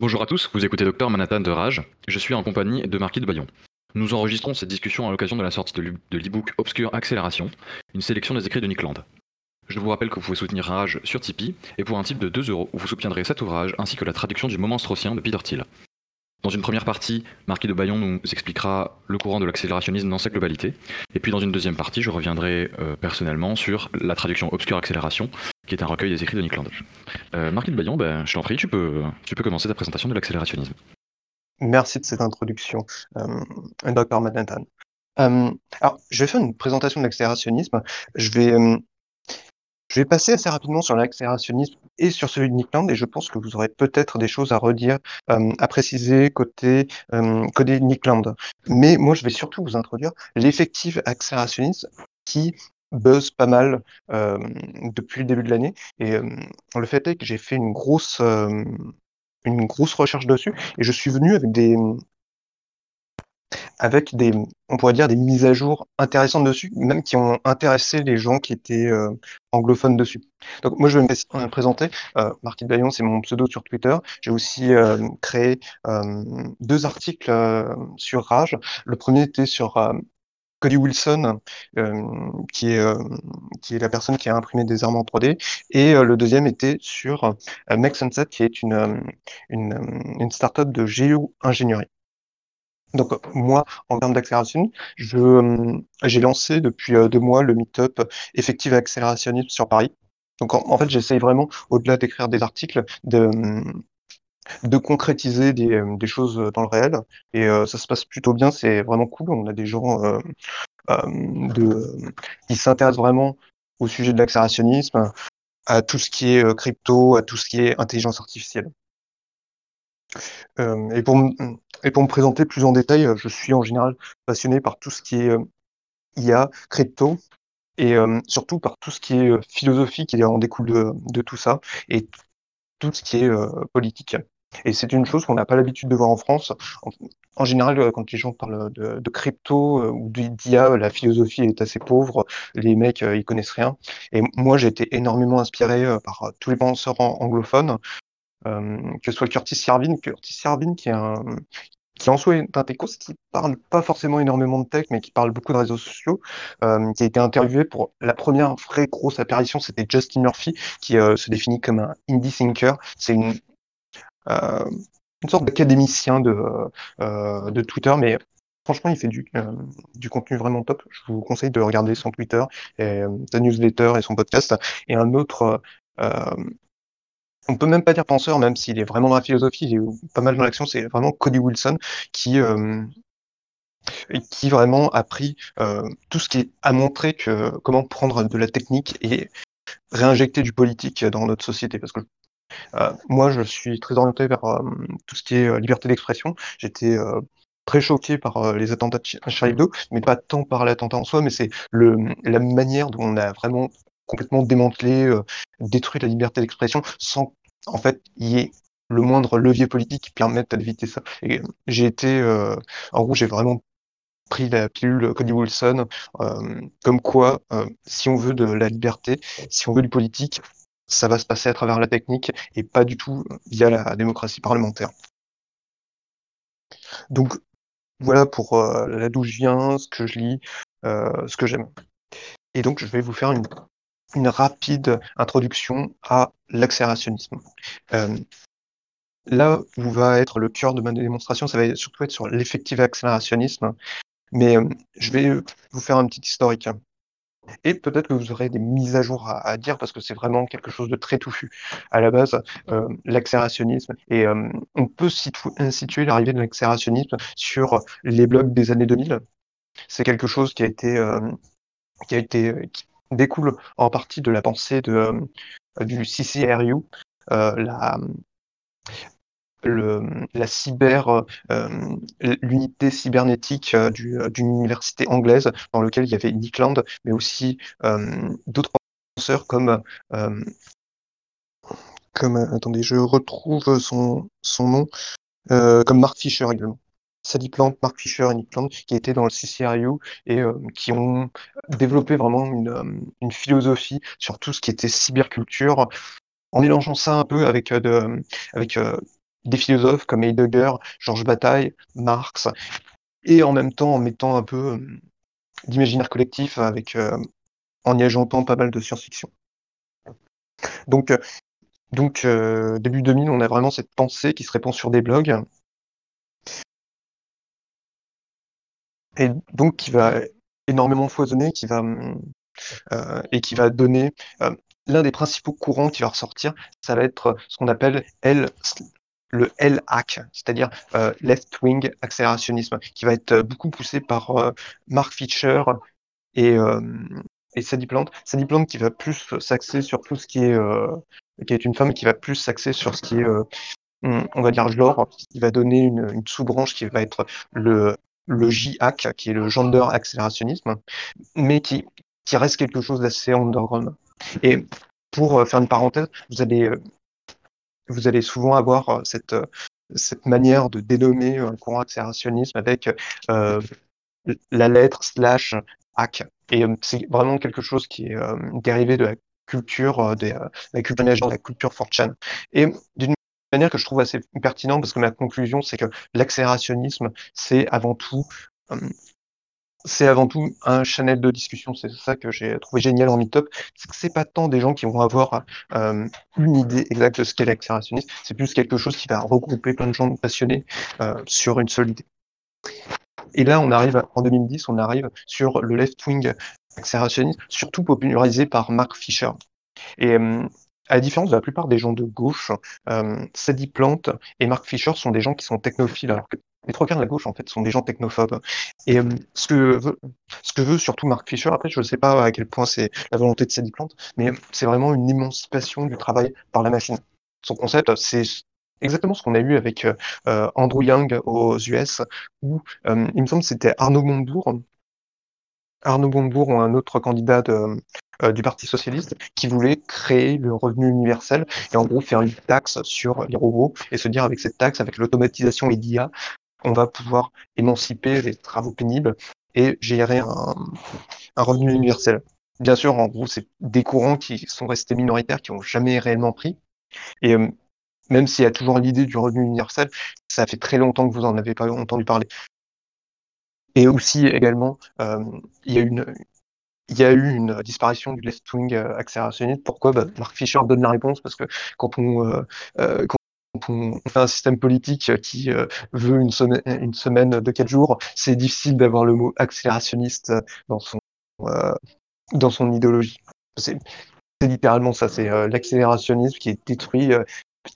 Bonjour à tous, vous écoutez Docteur Manhattan de Rage. Je suis en compagnie de Marquis de Bayon. Nous enregistrons cette discussion à l'occasion de la sortie de l'e-book Obscure Accélération, une sélection des écrits de Nick Land. Je vous rappelle que vous pouvez soutenir Rage sur Tipeee, et pour un type de 2 euros, vous soutiendrez cet ouvrage ainsi que la traduction du Moment Straussien de Peter Thiel. Dans une première partie, Marquis de Bayon nous expliquera le courant de l'accélérationnisme dans sa globalité. Et puis dans une deuxième partie, je reviendrai euh, personnellement sur la traduction Obscure Accélération, qui est un recueil des écrits de Nick Land. Euh, Marquis de Bayon, ben, je t'en prie, tu peux, tu peux commencer ta présentation de l'accélérationnisme. Merci de cette introduction, euh, Dr. Manhattan. Alors, je vais faire une présentation de l'accélérationnisme. Je vais je vais passer assez rapidement sur l'accélérationnisme et sur celui de Nickland, et je pense que vous aurez peut-être des choses à redire, euh, à préciser côté, euh, côté Nickland. Mais moi, je vais surtout vous introduire l'effectif accélérationnisme qui buzz pas mal euh, depuis le début de l'année. Et euh, le fait est que j'ai fait une grosse, une grosse recherche dessus, et je suis venu avec des, avec des, on pourrait dire, des mises à jour intéressantes dessus, même qui ont intéressé les gens qui étaient euh, anglophones dessus. Donc moi, je vais me présenter. Euh, Martin Bayon, c'est mon pseudo sur Twitter. J'ai aussi euh, créé euh, deux articles euh, sur Rage. Le premier était sur euh, Cody Wilson, qui est, qui est la personne qui a imprimé des armes en 3D, et le deuxième était sur Make Sunset, qui est une, une, une startup de géo-ingénierie. Donc moi, en termes d'accélération, euh, j'ai lancé depuis euh, deux mois le meet-up Effective Accélérationnisme sur Paris. Donc en, fait, j'essaye vraiment, au-delà d'écrire des articles, de, de concrétiser des, euh, des, choses dans le réel. Et ça se passe plutôt bien, c'est vraiment cool. On a des gens de, qui s'intéressent vraiment au sujet de l'accélérationnisme, à tout ce qui est crypto, à tout ce qui est intelligence artificielle. Euh, et, pour me présenter plus en détail, je suis en général passionné par tout ce qui est euh, IA, crypto, et euh, surtout par tout ce qui est philosophie qui en découle de, tout ça, et tout ce qui est politique. Et c'est une chose qu'on n'a pas l'habitude de voir en France. En, général, quand les gens parlent de, crypto ou d'IA, la philosophie est assez pauvre, les mecs, ils connaissent rien. Et moi, j'ai été énormément inspiré par tous les penseurs anglophones, euh, que ce soit Curtis Yarvin, Curtis Yarvin qui est un, qui en soi est un techos qui parle pas forcément énormément de tech, mais qui parle beaucoup de réseaux sociaux, euh, qui a été interviewé pour la première vraie grosse apparition, c'était Justin Murphy, qui euh, se définit comme un indie thinker. C'est une, euh, une sorte d'académicien de, euh, de Twitter, mais franchement, il fait du, euh, du contenu vraiment top. Je vous conseille de regarder son Twitter, et, sa newsletter et son podcast. Et un autre on peut même pas dire penseur, même s'il est vraiment dans la philosophie, il est pas mal dans l'action, c'est vraiment Cody Wilson qui euh, qui vraiment a pris euh, tout ce qui a montré que comment prendre de la technique et réinjecter du politique dans notre société. Parce que euh, moi, je suis très orienté vers euh, tout ce qui est euh, liberté d'expression. J'étais euh, très choqué par les attentats de Charlie Hebdo, mais pas tant par l'attentat en soi, mais c'est la manière dont on a vraiment complètement démantelé, euh, détruit la liberté d'expression sans en fait y ait le moindre levier politique qui permette d'éviter ça. J'ai été, euh, en gros, j'ai vraiment pris la pilule Cody Wilson, euh, comme quoi, euh, si on veut de la liberté, si on veut du politique, ça va se passer à travers la technique et pas du tout via la démocratie parlementaire. Donc voilà pour là d'où je viens, ce que je lis, ce que j'aime. Et donc je vais vous faire une une rapide introduction à l'accélérationnisme. Euh, là où va être le cœur de ma démonstration, ça va surtout être sur l'effectif accélérationnisme, mais euh, je vais vous faire un petit historique. Et peut-être que vous aurez des mises à jour à, dire parce que c'est vraiment quelque chose de très touffu. À la base, euh, l'accélérationnisme, et on peut situ situer l'arrivée de l'accélérationnisme sur les blogs des années 2000. C'est quelque chose qui a été, qui a été, découle en partie de la pensée de, euh, du CCRU, euh, la, cyber, euh, l'unité cybernétique euh, d'une université anglaise dans laquelle il y avait Nick Land, mais aussi d'autres penseurs comme comme attendez, je retrouve son son nom comme Mark Fisher également. Sally Plant, Mark Fisher et Nick Plant, qui étaient dans le CCRU et euh, qui ont développé vraiment une, euh, une, philosophie sur tout ce qui était cyberculture, en mélangeant ça un peu avec, euh, des philosophes comme Heidegger, Georges Bataille, Marx, et en même temps en mettant un peu d'imaginaire collectif avec en y ajoutant pas mal de science-fiction. Donc début 2000, on a vraiment cette pensée qui se répand sur des blogs. Et donc qui va énormément foisonner, qui va et qui va donner l'un des principaux courants qui va ressortir, ça va être ce qu'on appelle le L-hack, c'est-à-dire left-wing accélérationnisme, qui va être beaucoup poussé par Mark Fisher et, et Sadie Plant. Sadie Plant qui va plus s'axer sur tout ce qui est, qui est une femme qui va plus s'axer sur ce qui est, on va dire genre, qui va donner une, une sous-branche qui va être le le J-hack, qui est le gender accélérationnisme, mais qui, qui reste quelque chose d'assez underground. Et pour euh, faire une parenthèse, vous allez, euh, vous allez souvent avoir euh, cette, cette manière de dénommer un courant accélérationnisme avec la lettre slash hack. Et c'est vraiment quelque chose qui est dérivé de la culture des, la culture de la culture 4chan. Et manière que je trouve assez pertinente, parce que ma conclusion, c'est que l'accélérationnisme, c'est avant tout c'est avant tout un channel de discussion. C'est ça que j'ai trouvé génial en Meetup. C'est que c'est pas tant des gens qui vont avoir euh, une idée exacte de ce qu'est l'accélérationnisme. C'est plus quelque chose qui va regrouper plein de gens passionnés euh, sur une seule idée. Et là, on arrive en 2010, on arrive sur le left-wing accélérationnisme, surtout popularisé par Mark Fisher. Et euh, à la différence de la plupart des gens de gauche, euh, Sadie Plante et Mark Fisher sont des gens qui sont technophiles, alors que les trois quarts de la gauche, en fait, sont des gens technophobes. Et euh, ce, que veut, ce que veut surtout Mark Fisher, après, je ne sais pas à quel point c'est la volonté de Sadie Plante, mais c'est vraiment une émancipation du travail par la machine. Son concept, c'est exactement ce qu'on a eu avec euh, Andrew Young aux US, où il me semble que c'était Arnaud Montebourg, Arnaud Montebourg ou un autre candidat de, euh, du Parti socialiste qui voulait créer le revenu universel et en gros faire une taxe sur les robots et se dire avec cette taxe, avec l'automatisation et l'IA, on va pouvoir émanciper les travaux pénibles et gérer un, revenu universel. Bien sûr, en gros, c'est des courants qui sont restés minoritaires, qui n'ont jamais réellement pris. Et euh, même s'il y a toujours l'idée du revenu universel, ça fait très longtemps que vous en avez pas entendu parler. Et aussi également, euh, il y a une, il y a eu une disparition du left-wing euh, accélérationniste. Pourquoi? Bah, Mark Fisher donne la réponse parce que quand on, euh, euh, quand on fait un système politique qui veut une, semaine, une semaine de quatre jours, c'est difficile d'avoir le mot accélérationniste dans son, dans son idéologie. C'est littéralement ça, c'est l'accélérationnisme qui est détruit,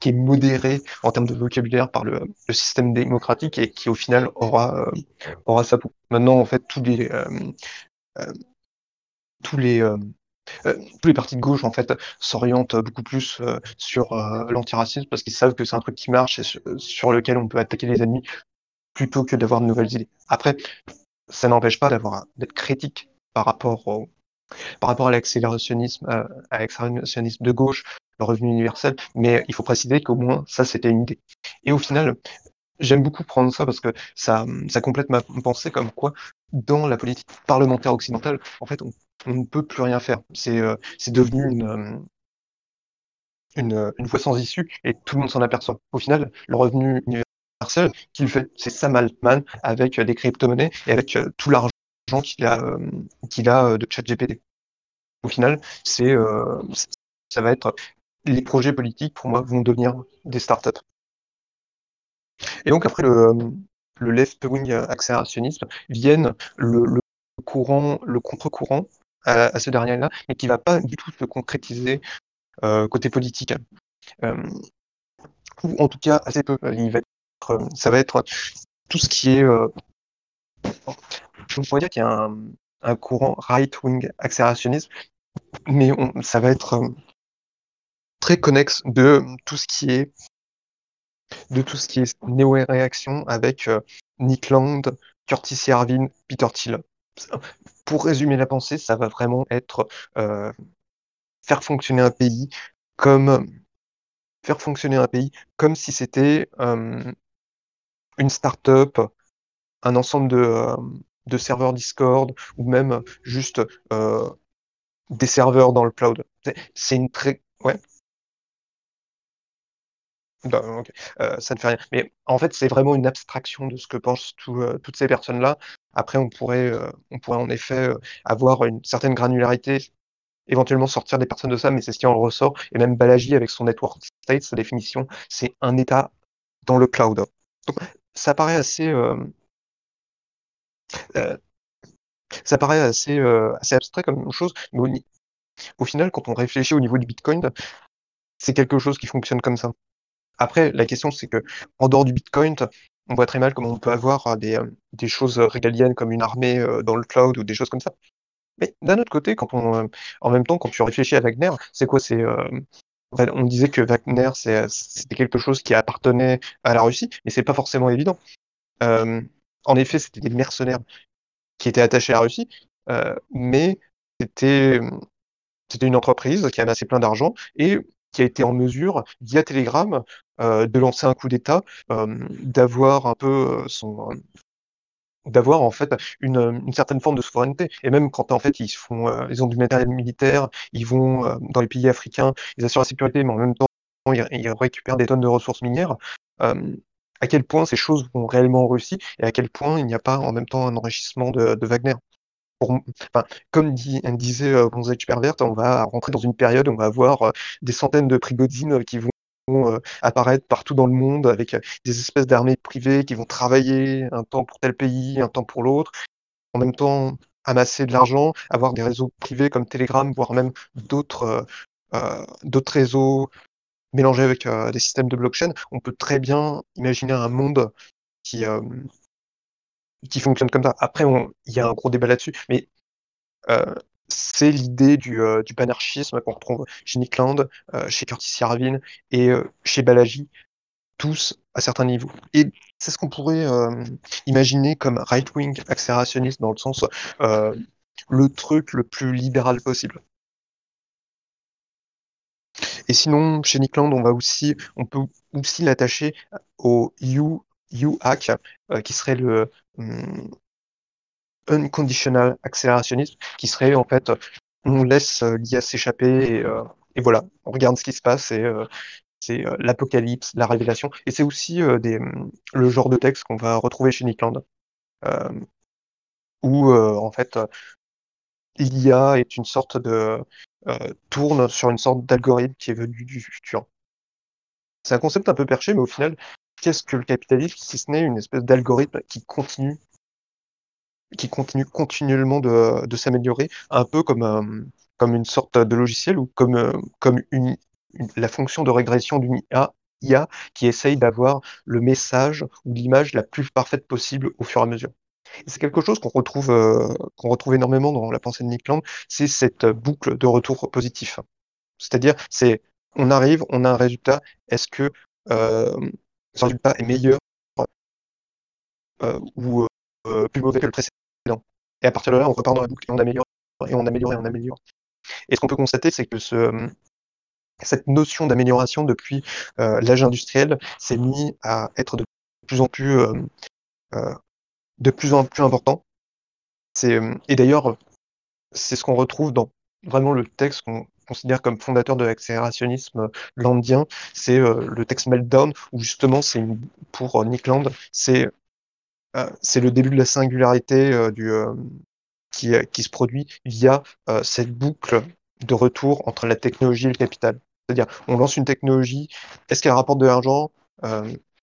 qui est modéré en termes de vocabulaire par le, le, système démocratique et qui au final aura, aura sa peau. Maintenant, en fait, tous les tous les euh, euh, tous les partis de gauche en fait s'orientent beaucoup plus euh, sur l'antiracisme parce qu'ils savent que c'est un truc qui marche et sur, lequel on peut attaquer les ennemis plutôt que d'avoir de nouvelles idées. Après, ça n'empêche pas d'avoir d'être critique par rapport au, par rapport à l'accélérationnisme à l'accélérationnisme de gauche, le revenu universel, mais il faut préciser qu'au moins ça c'était une idée. Et au final, j'aime beaucoup prendre ça parce que ça, ça complète ma pensée comme quoi dans la politique parlementaire occidentale, en fait, on on ne peut plus rien faire. C'est euh, devenu une, euh, une, une, voie sans issue et tout le monde s'en aperçoit. Au final, le revenu universel qu'il fait, c'est Sam Altman avec des crypto-monnaies et avec euh, tout l'argent qu'il a, qu'il a de ChatGPT. Au final, c'est ça va être les projets politiques pour moi vont devenir des startups. Et donc après le, le left-wing accélérationnisme viennent le, le courant, le contre-courant à, ce dernier-là, mais qui va pas du tout se concrétiser euh, côté politique. Euh, ou en tout cas assez peu. Il être, ça va être tout ce qui est. Euh, je pourrais dire qu'il y a un, courant right-wing accélérationnisme, mais ça va être très connexe de tout ce qui est de tout ce qui est néo-réaction avec Nick Land, Curtis Yarvin, Peter Thiel pour résumer la pensée, ça va vraiment être euh, faire fonctionner un pays comme faire fonctionner un pays comme si c'était euh, une start-up, un ensemble de, euh, de, serveurs Discord ou même juste des serveurs dans le cloud. C'est une très ouais. Bah, ça ne fait rien. Mais en fait, c'est vraiment une abstraction de ce que pensent toutes ces personnes-là. Après, on pourrait, heu, on pourrait en effet, heu, avoir une certaine granularité, éventuellement sortir des personnes de ça, mais c'est ce qui en ressort et même Balaji avec son network state, sa définition, c'est un état dans le cloud. Donc ça paraît assez, heu, ça paraît assez, assez abstrait comme chose, mais au au final, quand on réfléchit au niveau du bitcoin, c'est quelque chose qui fonctionne comme ça. Après, la question, c'est qu'en dehors du bitcoin, on voit très mal comment on peut avoir des, hem, des choses, régaliennes comme une armée, dans le cloud ou des choses comme ça. Mais d'un autre côté, quand on, en même temps, quand tu réfléchis à Wagner, c'est quoi? C'est, on disait que Wagner, c'était quelque chose qui appartenait à la Russie, mais c'est pas forcément évident. En effet, c'était des mercenaires qui étaient attachés à la Russie, mais c'était, une entreprise qui amassait plein d'argent et qui a été en mesure, via Telegram, heu, de lancer un coup d'État, d'avoir un peu, son, d'avoir en fait une, une certaine forme de souveraineté et même quand en fait ils font, ils ont du matériel militaire, ils vont, dans les pays africains, ils assurent la sécurité, mais en même temps ils récupèrent des tonnes de ressources minières. À quel point ces choses vont réellement en Russie et à quel point il n'y a pas en même temps un enrichissement de de Wagner? Enfin, comme dit disait, heu, Gonzalo Superbert, on va rentrer dans une période où on va avoir, heu, des centaines de Prigozhin qui vont, heu, apparaître partout dans le monde avec, des espèces d'armées privées qui vont travailler un temps pour tel pays, un temps pour l'autre. En même temps, amasser de l'argent, avoir des réseaux privés comme Telegram, voire même d'autres, d'autres réseaux mélangés avec, des systèmes de blockchain. On peut très bien imaginer un monde qui, qui fonctionne comme ça. Après il y a un gros débat là-dessus, mais Heu, c'est l'idée du, heu, du panarchisme qu'on retrouve chez Nick Land, heu, chez Curtis Yarvin et heu, chez Balaji, tous à certains niveaux et c'est ce qu'on pourrait, imaginer comme right wing accélérationniste dans le sens, le truc le plus libéral possible. Et sinon, chez Nick Land, on va aussi on peut aussi l'attacher au U U-hack, heu, qui serait le, mmh Unconditional accélérationnisme qui serait en fait, on laisse, heu, l'IA s'échapper et heu et voilà, on regarde ce qui se passe et c'est, l'apocalypse, la révélation et c'est aussi, mmh, le genre de texte qu'on va retrouver chez Nick Land, hem, où, en fait, l'IA est une sorte de, tourne sur une sorte d'algorithme qui est venu du futur. C'est un concept un peu perché, mais au final, qu'est-ce que le capitalisme si ce n'est une espèce d'algorithme qui continue Qui continue continuellement de s'améliorer, un peu comme, hem, comme une sorte de logiciel ou comme, heu, comme la fonction de régression d'une IA qui essaye d'avoir le message ou l'image la plus parfaite possible au fur et à mesure. C'est quelque chose qu'on retrouve, qu'on retrouve énormément dans la pensée de Nick Land, c'est cette, boucle de retour positif. C'est-à-dire, c'est on arrive, on a un résultat, est-ce que, ce résultat est meilleur, heu, ou, heu, plus mauvais que le précédent? Et à partir de là, on repart dans la boucle et on améliore et on améliore et on améliore. Et ce qu'on peut constater, c'est que ce, cette notion d'amélioration depuis, l'âge industriel s'est mis à être de plus en plus, de plus en plus important. Et d'ailleurs, c'est ce qu'on retrouve dans vraiment le texte considère comme fondateur de l'accélérationnisme landien, c'est, heu, le texte Meltdown où justement c'est pour, heu, Nick Land, c'est, c'est le début de la singularité, du, qui, qui se produit via, cette boucle de retour entre la technologie et le capital. C'est-à-dire, on lance une technologie, est-ce qu'elle rapporte de l'argent,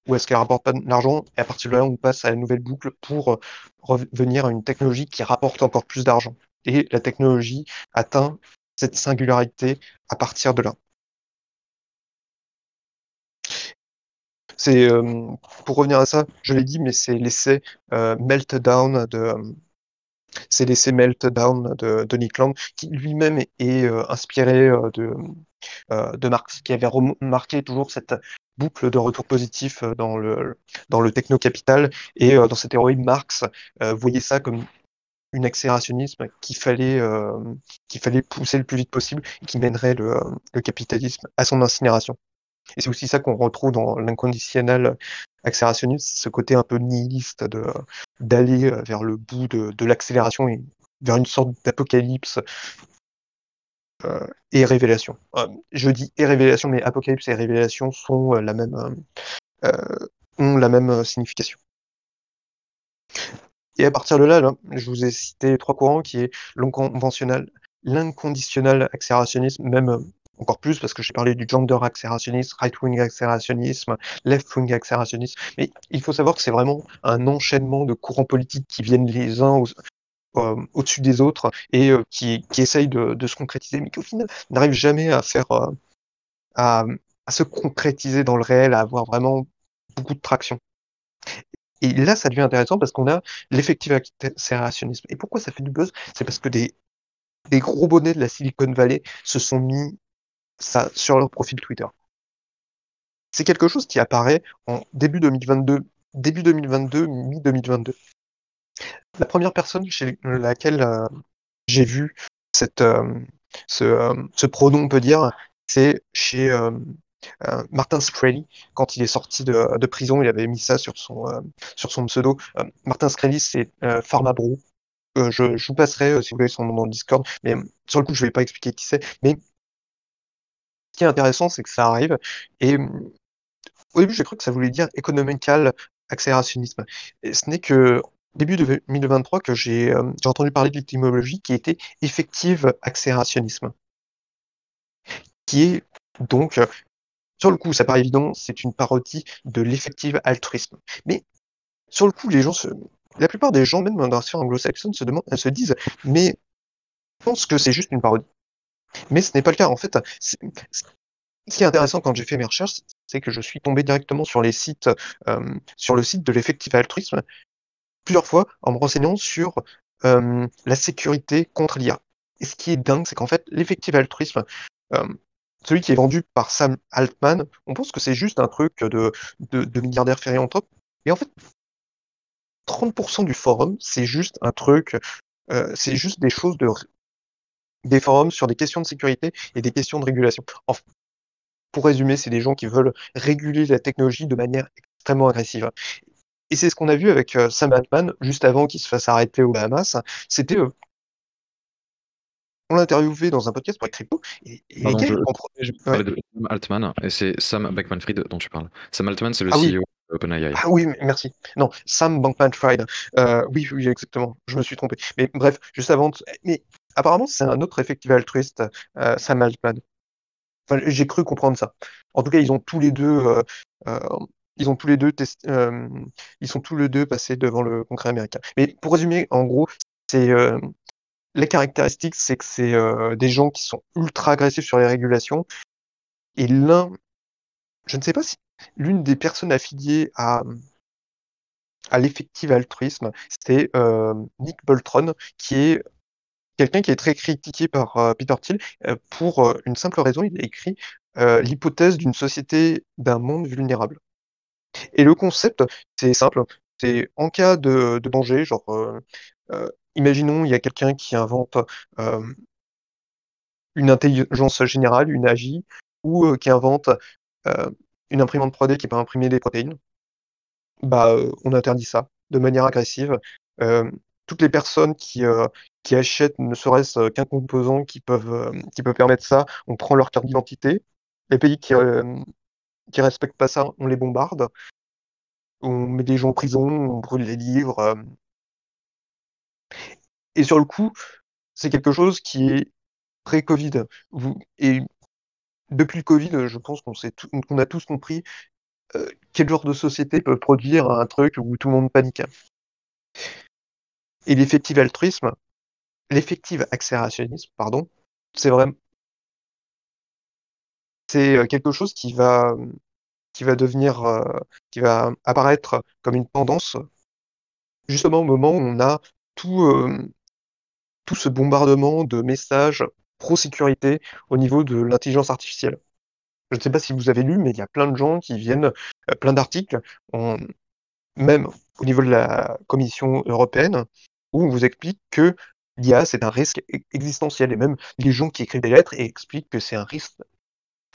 ou est-ce qu'elle rapporte pas de l'argent? Et à partir de là, on passe à la nouvelle boucle pour, revenir à une technologie qui rapporte encore plus d'argent et la technologie atteint cette singularité à partir de là. Hem, pour revenir à ça, je l'ai dit, mais c'est l'essai, heu, Meltdown de, hem C'est de Nick Land, qui lui-même est inspiré, de, Marx, qui avait remarqué toujours cette boucle de retour positif, dans le dans le techno-capital et dans cette théorie, Marx, voyait ça comme accélérationnisme qu'il fallait, hem, qu'il fallait pousser le plus vite possible et qui mènerait le, hem, le capitalisme à son incinération. Et c'est aussi ça qu'on retrouve dans l'inconditionnel accélérationnisme, ce côté un peu nihiliste de d'aller, heu, vers le bout de de l'accélération et vers une sorte d'apocalypse et Révélation. je dis et Révélation, mais Apocalypse et Révélation sont la même, ont la même signification. Et à partir de là, je vous ai cité trois courants qui est l'inconventionnel, l'inconditionnel accélérationnisme, même encore plus parce que j'ai parlé du gender accélérationnisme, right-wing accélérationnisme, left-wing accélérationnisme. Mais il faut savoir que c'est vraiment un enchaînement de courants politiques qui viennent les uns euh, au-dessus des autres et euh, qui, essayent de, se concrétiser, mais qui au final n'arrivent jamais à faire euh, à, se concrétiser dans le réel, à avoir vraiment beaucoup de traction. Et là, ça devient intéressant parce qu'on a l'effectif accélérationnisme. Et pourquoi ça fait du buzz? C'est parce que des, gros bonnets de la Silicon Valley se sont mis ça sur leur profil Twitter. C'est quelque chose qui apparaît en début 2022, début 2022, mi-2022. La première personne chez laquelle euh, j'ai vu cette, euh, ce, euh, ce, pronom, on peut dire, c'est chez Martin Screlly. Quand il est sorti de, prison, il avait mis ça sur son, sur son pseudo. Martin Screlly, c'est Pharmabro. Je, je, vous passerai, si vous voulez, son nom dans le Discord. Mais sur le coup, je ne vais pas expliquer qui c'est. Mais ce qui est intéressant, c'est que ça arrive. Et au début, j'ai cru que ça voulait dire economical accélérationnisme. Et ce n'est que début de 2023 que j'ai entendu parler de l'étymologie qui était effective accélérationnisme. Qui est donc, sur le coup, ça paraît évident, c'est une parodie de l'effective altruisme. Mais sur le coup, les gens la plupart des gens, même dans la sphère anglo-saxonne, se, demandent, se disent, mais je pense que c'est juste une parodie. Mais ce n'est pas le cas. En fait, ce qui est intéressant quand j'ai fait mes recherches, c'est que je suis tombé directement sur les sites, euh, sur le site de l'effectif altruisme, plusieurs fois en me renseignant sur euh, la sécurité contre l'IA. Et ce qui est dingue, c'est qu'en fait, l'effectif altruisme, euh, celui qui est vendu par Sam Altman, on pense que c'est juste un truc de, milliardaire top. Et en fait, 30% du forum, c'est juste un truc, c'est juste des choses de des forums sur des questions de sécurité et des questions de régulation. pour résumer, c'est des gens qui veulent réguler la technologie de manière extrêmement agressive. Et c'est ce qu'on a vu avec euh, Sam Altman, juste avant qu'il se fasse arrêter au Bahamas. C'était. Euh, on l'a interviewé dans un podcast pour être crypto. Et, Pardon, je, parlais de Sam Altman, et c'est Sam Bankman-Fried dont tu parles. Sam Altman, c'est le ah CEO d'OpenAI. Ah oui, merci. Non, Sam Bankman-Fried. Euh, oui, oui, exactement. Je me suis trompé. Mais bref, juste avant. Mais Apparemment, c'est un autre effectif altruiste, euh, Sam Altman. Enfin, j'ai cru comprendre ça. En tout cas, ils ont tous les deux, euh, euh, ils ont tous les deux ils sont tous les deux passés devant le Congrès américain. Mais pour résumer, en gros, c'est les caractéristiques, c'est que c'est des gens qui sont ultra agressifs sur les régulations. Et l'un, je ne sais pas si l'une des personnes affiliées à à l'effectif altruisme, c'est Nick Boltron, qui est quelqu'un qui est très critiqué par euh, Peter Thiel euh, pour euh, une simple raison, il a écrit l'hypothèse d'une société d'un monde vulnérable. Et le concept, c'est simple, c'est en cas de, danger, genre, imaginons, il y a quelqu'un qui invente une intelligence générale, une AGI, ou qui invente une imprimante 3D qui peut imprimer des protéines, bah, on interdit ça de manière agressive. toutes les personnes qui, achètent ne serait-ce qu'un composant qui qui peut permettre ça, on prend leur carte d'identité. Les pays qui ne respectent pas ça, on les bombarde. On met des gens en prison, on brûle les livres. Euh. Et sur le coup, c'est quelque chose qui est pré-Covid. Et depuis le Covid, je pense qu'on a tous compris quel genre de société peut produire un truc où tout le monde panique. Et l'effectif altruisme, l'effectif accélérationnisme, pardon, c'est vraiment c'est euh, quelque chose qui va qui va devenir euh, qui va apparaître comme une tendance justement au moment où on a tout euh, tout ce bombardement de messages pro-sécurité au niveau de l'intelligence artificielle. Je ne sais pas si vous avez lu, mais il y a plein de gens qui viennent, plein d'articles, même au niveau de la Commission européenne, où on vous explique que l'IA, c'est un risque e-, existentiel. Et même les gens qui écrivent des lettres expliquent que c'est un risque,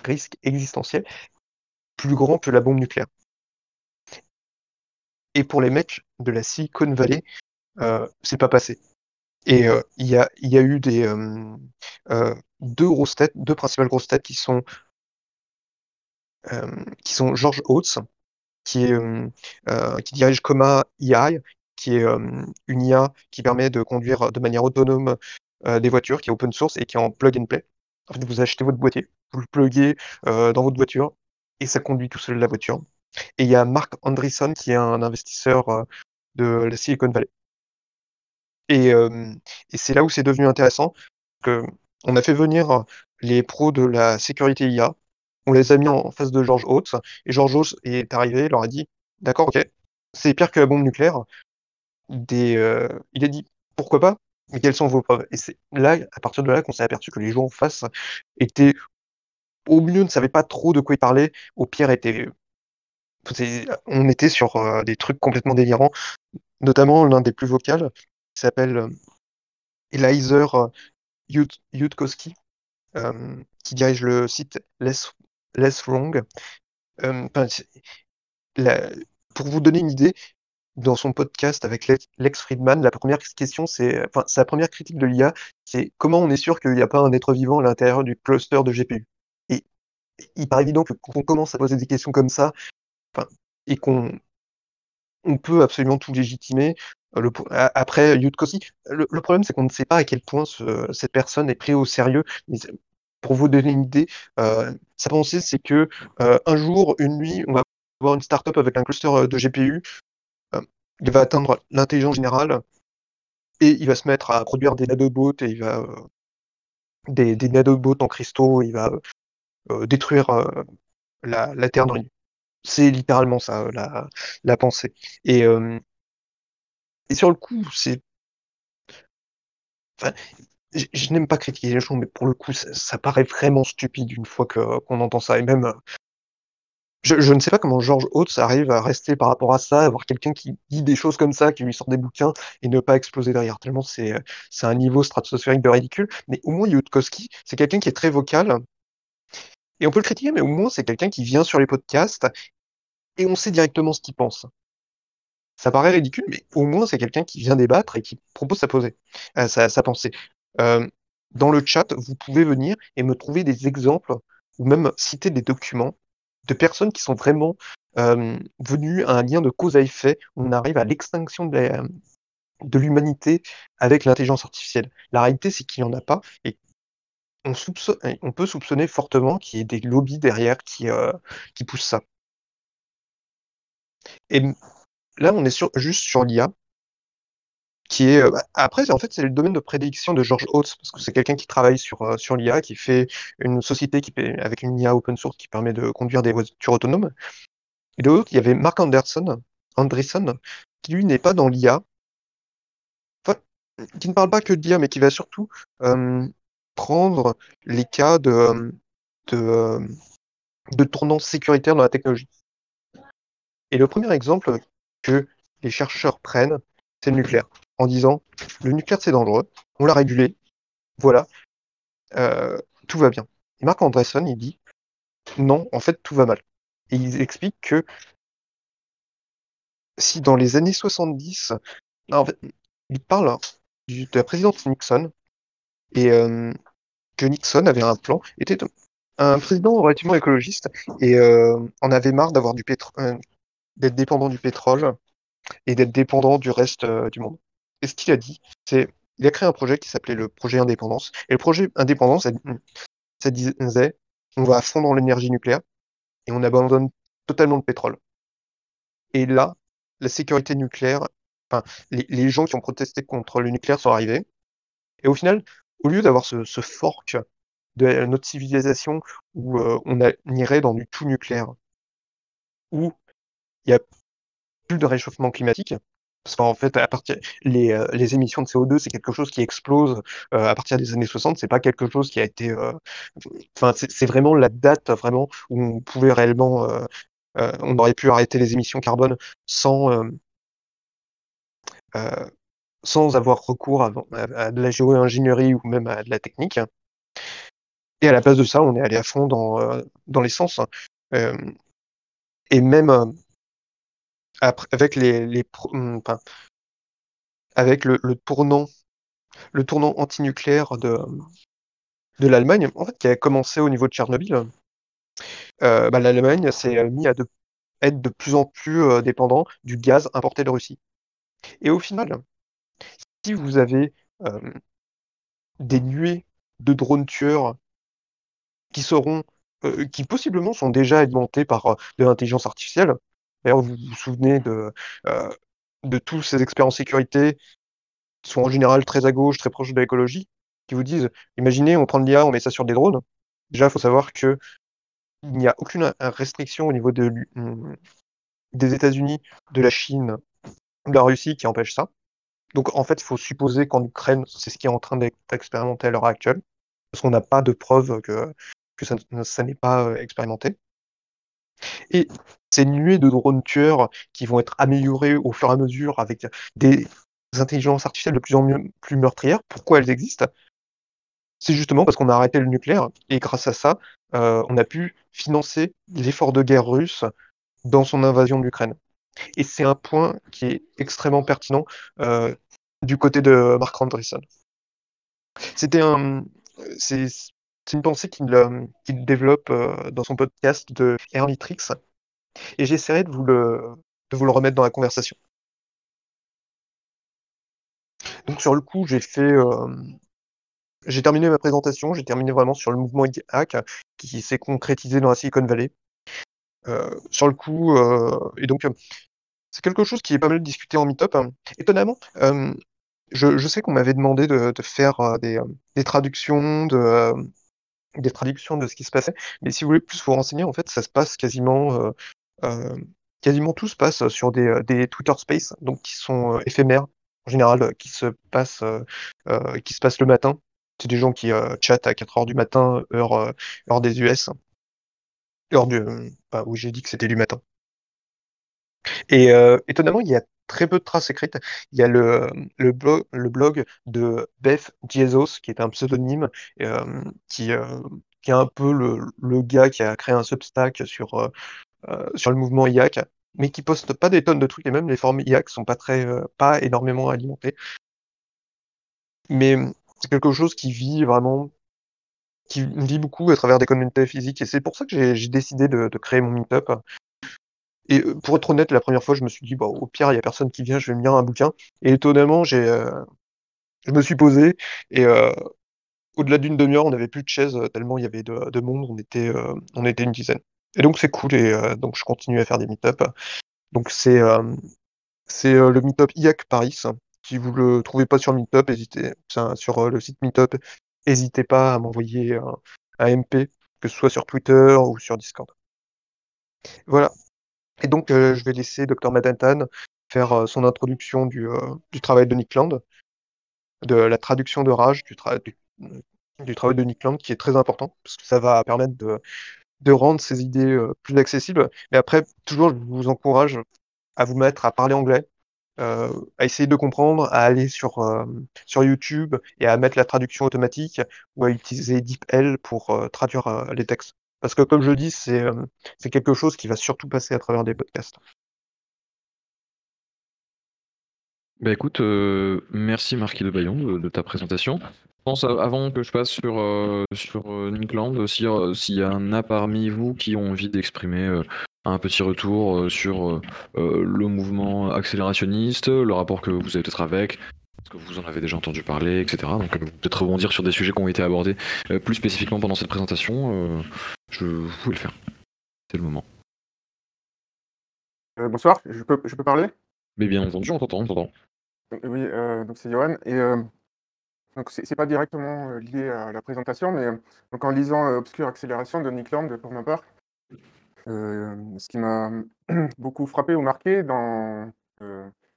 risque existentiel plus grand que la bombe nucléaire. Et pour les mecs de la Silicon Valley, euh, c'est pas passé. Et euh, il y, a, y, a, eu des, euh, deux grosses têtes, deux principales grosses têtes qui sont, qui sont George Oates, qui, est, qui dirige Coma AI, qui est une IA qui permet de conduire de manière autonome des voitures, qui est open source et qui est en plug and play. En fait, vous achetez votre boîtier, vous le pluguez dans votre voiture et ça conduit tout seul la voiture. Et il y a Mark Andreessen qui est un investisseur de la Silicon Valley. Et, et c'est là où c'est devenu intéressant, que on a fait venir les pros de la sécurité IA, on les a mis en face de George Oates, et George Oates est arrivé, leur a dit, d'accord, ok, c'est pire que la bombe nucléaire. Des, il a dit, pourquoi pas, mais quelles sont vos preuves? Et c'est là, à partir de là, qu'on s'est aperçu que les gens en face étaient, au mieux, ne savaient pas trop de quoi ils parlaient, au pire, étaient on était sur des trucs complètement délirants, notamment l'un des plus vocales, qui s'appelle Elizer Yudkowsky, qui dirige le site Less, Wrong. pour vous donner une idée, dans son podcast avec Lex Friedman, la première question, c'est, enfin, sa première critique de l'IA, c'est comment on est sûr qu'il n'y a pas un être vivant à l'intérieur du cluster de GPU. Et il paraît évident que quand on commence à poser des questions comme ça, et qu'on on peut absolument tout légitimer. Euh, après Yudkowsky, le, le problème c'est qu'on ne sait pas à quel point cette personne est prise au sérieux. Pour vous donner une idée, euh, sa pensée c'est que euh, un jour, une nuit, on va avoir une startup avec un cluster de GPU, il va atteindre l'intelligence générale et il va se mettre à produire des nanobots et il va des, des nanobots en cristaux, il va détruire la, la Terre dans c'est littéralement ça, la, la pensée. Et, et sur le coup, c'est. Enfin, je, n'aime pas critiquer les gens, mais pour le coup, ça, paraît vraiment stupide une fois qu'on entend ça. Et même, je, ne sais pas comment George Oates arrive à rester par rapport à ça, avoir quelqu'un qui dit des choses comme ça, qui lui sort des bouquins et ne pas exploser derrière. Tellement c'est, c'est un niveau stratosphérique de ridicule. Mais au moins, Yudkowsky, c'est quelqu'un qui est très vocal et on peut le critiquer, mais au moins, c'est quelqu'un qui vient sur les podcasts et on sait directement ce qu'il pense. Ça paraît ridicule, mais au moins, c'est quelqu'un qui vient débattre et qui propose sa, euh, pensée. Euh, dans le chat, vous pouvez venir et me trouver des exemples ou même citer des documents de personnes qui sont vraiment euh, venues à un lien de cause à effet on arrive à l'extinction de l'humanité avec l'intelligence artificielle. La réalité, c'est qu'il n'y en a pas et on, peut soupçonner fortement qu'il y ait des lobbies derrière qui, qui poussent ça. Et là, on est juste sur l'IA, qui est. Euh, bah, après, en fait, c'est le domaine de prédiction de George Oates, parce que c'est quelqu'un qui travaille sur, euh, l'IA, qui fait une société qui, avec une IA open source qui permet de conduire des voitures autonomes. Et de il y avait Mark Anderson, qui lui n'est pas dans l'IA, qui ne parle pas que d'IA, mais qui va surtout prendre les cas de, de, de tournants sécuritaires dans la technologie. Et le premier exemple que les chercheurs prennent, c'est le nucléaire, en disant le nucléaire c'est dangereux, on l'a régulé, voilà, euh, tout va bien. Et Marc Andreessen, il dit non, en fait tout va mal. Et il explique que si dans les années 70, en fait, il parle de la présidente Nixon et euh, que Nixon avait un plan, était un président relativement écologiste et euh, en avait marre d'avoir du pétrole, d'être dépendant du pétrole et d'être dépendant du reste du monde. Et ce qu'il a dit, c'est il a créé un projet qui s'appelait le projet Indépendance. Et le projet Indépendance, ça, disait on va à fond dans l'énergie nucléaire et on abandonne totalement le pétrole. Et là, la sécurité nucléaire, enfin, les gens qui ont protesté contre le nucléaire sont arrivés. Et au final, au lieu d'avoir ce, fork de notre civilisation où euh, on, irait dans du tout nucléaire, où il n'y a plus de réchauffement climatique, parce qu'en fait, à partir les, euh, les émissions de CO2, c'est quelque chose qui explose euh, à partir des années 60. C'est pas quelque chose qui a été. Enfin, c'est vraiment la date vraiment où on pouvait réellement, on aurait pu arrêter les émissions carbone sans sans avoir recours à, de la géo-ingénierie ou même à de la technique. Et à la place de ça, on est allé à fond dans, euh, dans l'essence. Euh, et même euh, avec les, hum, le, tournant antinucléaire de l'Allemagne, en fait, qui a commencé au niveau de Tchernobyl, bah, l'Allemagne s'est mis à être de plus en plus dépendant du gaz importé de Russie. Et au final, si vous avez des nuées de drones tueurs qui seront, qui possiblement sont déjà alimentés par de l'intelligence artificielle. D'ailleurs, vous vous souvenez de, de tous ces experts en sécurité qui sont en général très à gauche, très proches de l'écologie, qui vous disent, imaginez, on prend de l'IA, on met ça sur des drones. Déjà, il faut savoir que il n'y a aucune restriction au niveau mmh, des États-Unis, de la Chine, de la Russie qui empêche ça. Donc en fait, il faut supposer qu'en Ukraine, c'est ce qui est en train d'être expérimenté à l'heure actuelle, parce qu'on n'a pas de preuves que, que ça, n'est pas euh, expérimenté. Et nuées de drones tueurs qui vont être améliorées au fur et à mesure avec des intelligences artificielles de plus en plus meurtrières, pourquoi elles existent? C'est justement parce qu'on a arrêté le nucléaire, et grâce à ça, euh, on a pu financer l'effort de guerre russe dans son invasion de l'Ukraine. Et c'est un point qui est extrêmement pertinent euh, du côté de Mark Andreessen. C'était c'est, une pensée qu'il, développe euh, dans son podcast de Hermitrix, et j'essaierai de vous le, de vous le remettre dans la conversation. Donc sur le coup, j'ai fait, euh, j'ai terminé ma présentation, j'ai terminé vraiment sur le mouvement hack qui s'est concrétisé dans la Silicon Valley. sur le coup, et donc c'est quelque chose qui est pas mal discuté en meetup. Étonnamment, je, sais qu'on m'avait demandé de, faire des, traductions de des traductions de ce qui se passait, mais si vous voulez plus vous renseigner, en fait, ça se passe quasiment quasiment tout se passe sur des, des Twitter Space, donc qui sont éphémères en général, qui se passent qui se passent le matin. C'est des gens qui chattent à 4 heures du matin, heure, heure des US. Heure du, bah, oui, j'ai dit que c'était du matin. Et euh, étonnamment, il y a très peu de traces écrites. Il y a le, le, blog, le blog de Beth Jesus, qui est un pseudonyme, euh, qui, euh, qui est un peu le, le, gars qui a créé un Substack sur, sur le mouvement IAC, mais qui poste pas des tonnes de trucs, et même les formes IAC sont pas, très, pas énormément alimentées. Mais c'est quelque chose qui vit vraiment qui vit beaucoup à travers des communautés physiques. Et c'est pour ça que j'ai décidé de, créer mon meetup. Et euh, pour être honnête, la première fois, je me suis dit, bon, au pire, il n'y a personne qui vient, je vais me lire un bouquin. Et étonnamment, j'ai, euh, je me suis posé et euh, au-delà d'une demi-heure, on n'avait plus de chaises tellement il y avait de, monde, on était, on était une dizaine. Et donc c'est cool et donc je continue à faire des meet-up. Donc c'est c'est le meet-up IAC Paris. Si vous le trouvez pas sur Meetup, hésitez, sur le site Meetup, n'hésitez pas à m'envoyer un MP, que ce soit sur Twitter ou sur Discord. Voilà, et donc, euh, je vais laisser Dr. Madantan faire euh, son introduction du, euh, travail de Nick Land, de la traduction de Rage du, travail de Nick Land, qui est très important, parce que ça va permettre de, de rendre ces idées plus accessibles. Mais après, toujours, je vous encourage à vous mettre à parler anglais, à essayer de comprendre, à aller sur, sur YouTube et à mettre la traduction automatique ou à utiliser DeepL pour traduire les textes. Parce que comme je dis, c'est quelque chose qui va surtout passer à travers des podcasts. Bah écoute, merci Marquis de Bayon de, ta présentation. Je pense avant que je passe sur, sur Nickland, s'il y en a parmi vous qui ont envie d'exprimer un petit retour sur le mouvement accélérationniste, le rapport que vous avez peut-être avec, que vous en avez déjà entendu parler, etc. Donc peut-être rebondir sur des sujets qui ont été abordés plus spécifiquement pendant cette présentation. Je, vous pouvez le faire. C'est le moment. Euh, bonsoir, je peux, je peux parler? Mais bien entendu, on t'entend, on t'entend. Oui, euh, donc c'est Johan. Et euh, donc c'est pas directement lié à la présentation, mais donc en lisant Obscure Accélération de Nick Land pour ma part, ce qui m'a beaucoup frappé ou marqué dans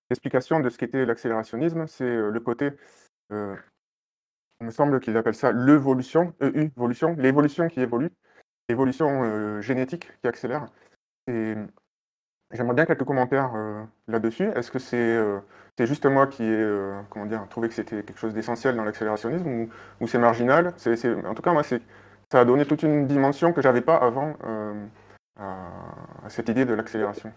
l'explication de ce qu'était l'accélérationnisme, c'est le côté il me semble qu'il appelle ça l'évolution, évolution, l'évolution qui évolue, évolution euh, génétique qui accélère. J'aimerais bien quelques commentaires euh, là-dessus. Est-ce que c'est euh, juste moi qui ai comment dire, trouvé que c'était quelque chose d'essentiel dans l'accélérationnisme ou, c'est marginal? C'est En tout cas, moi, ça a donné toute une dimension que j'avais pas avant à, cette idée de l'accélération.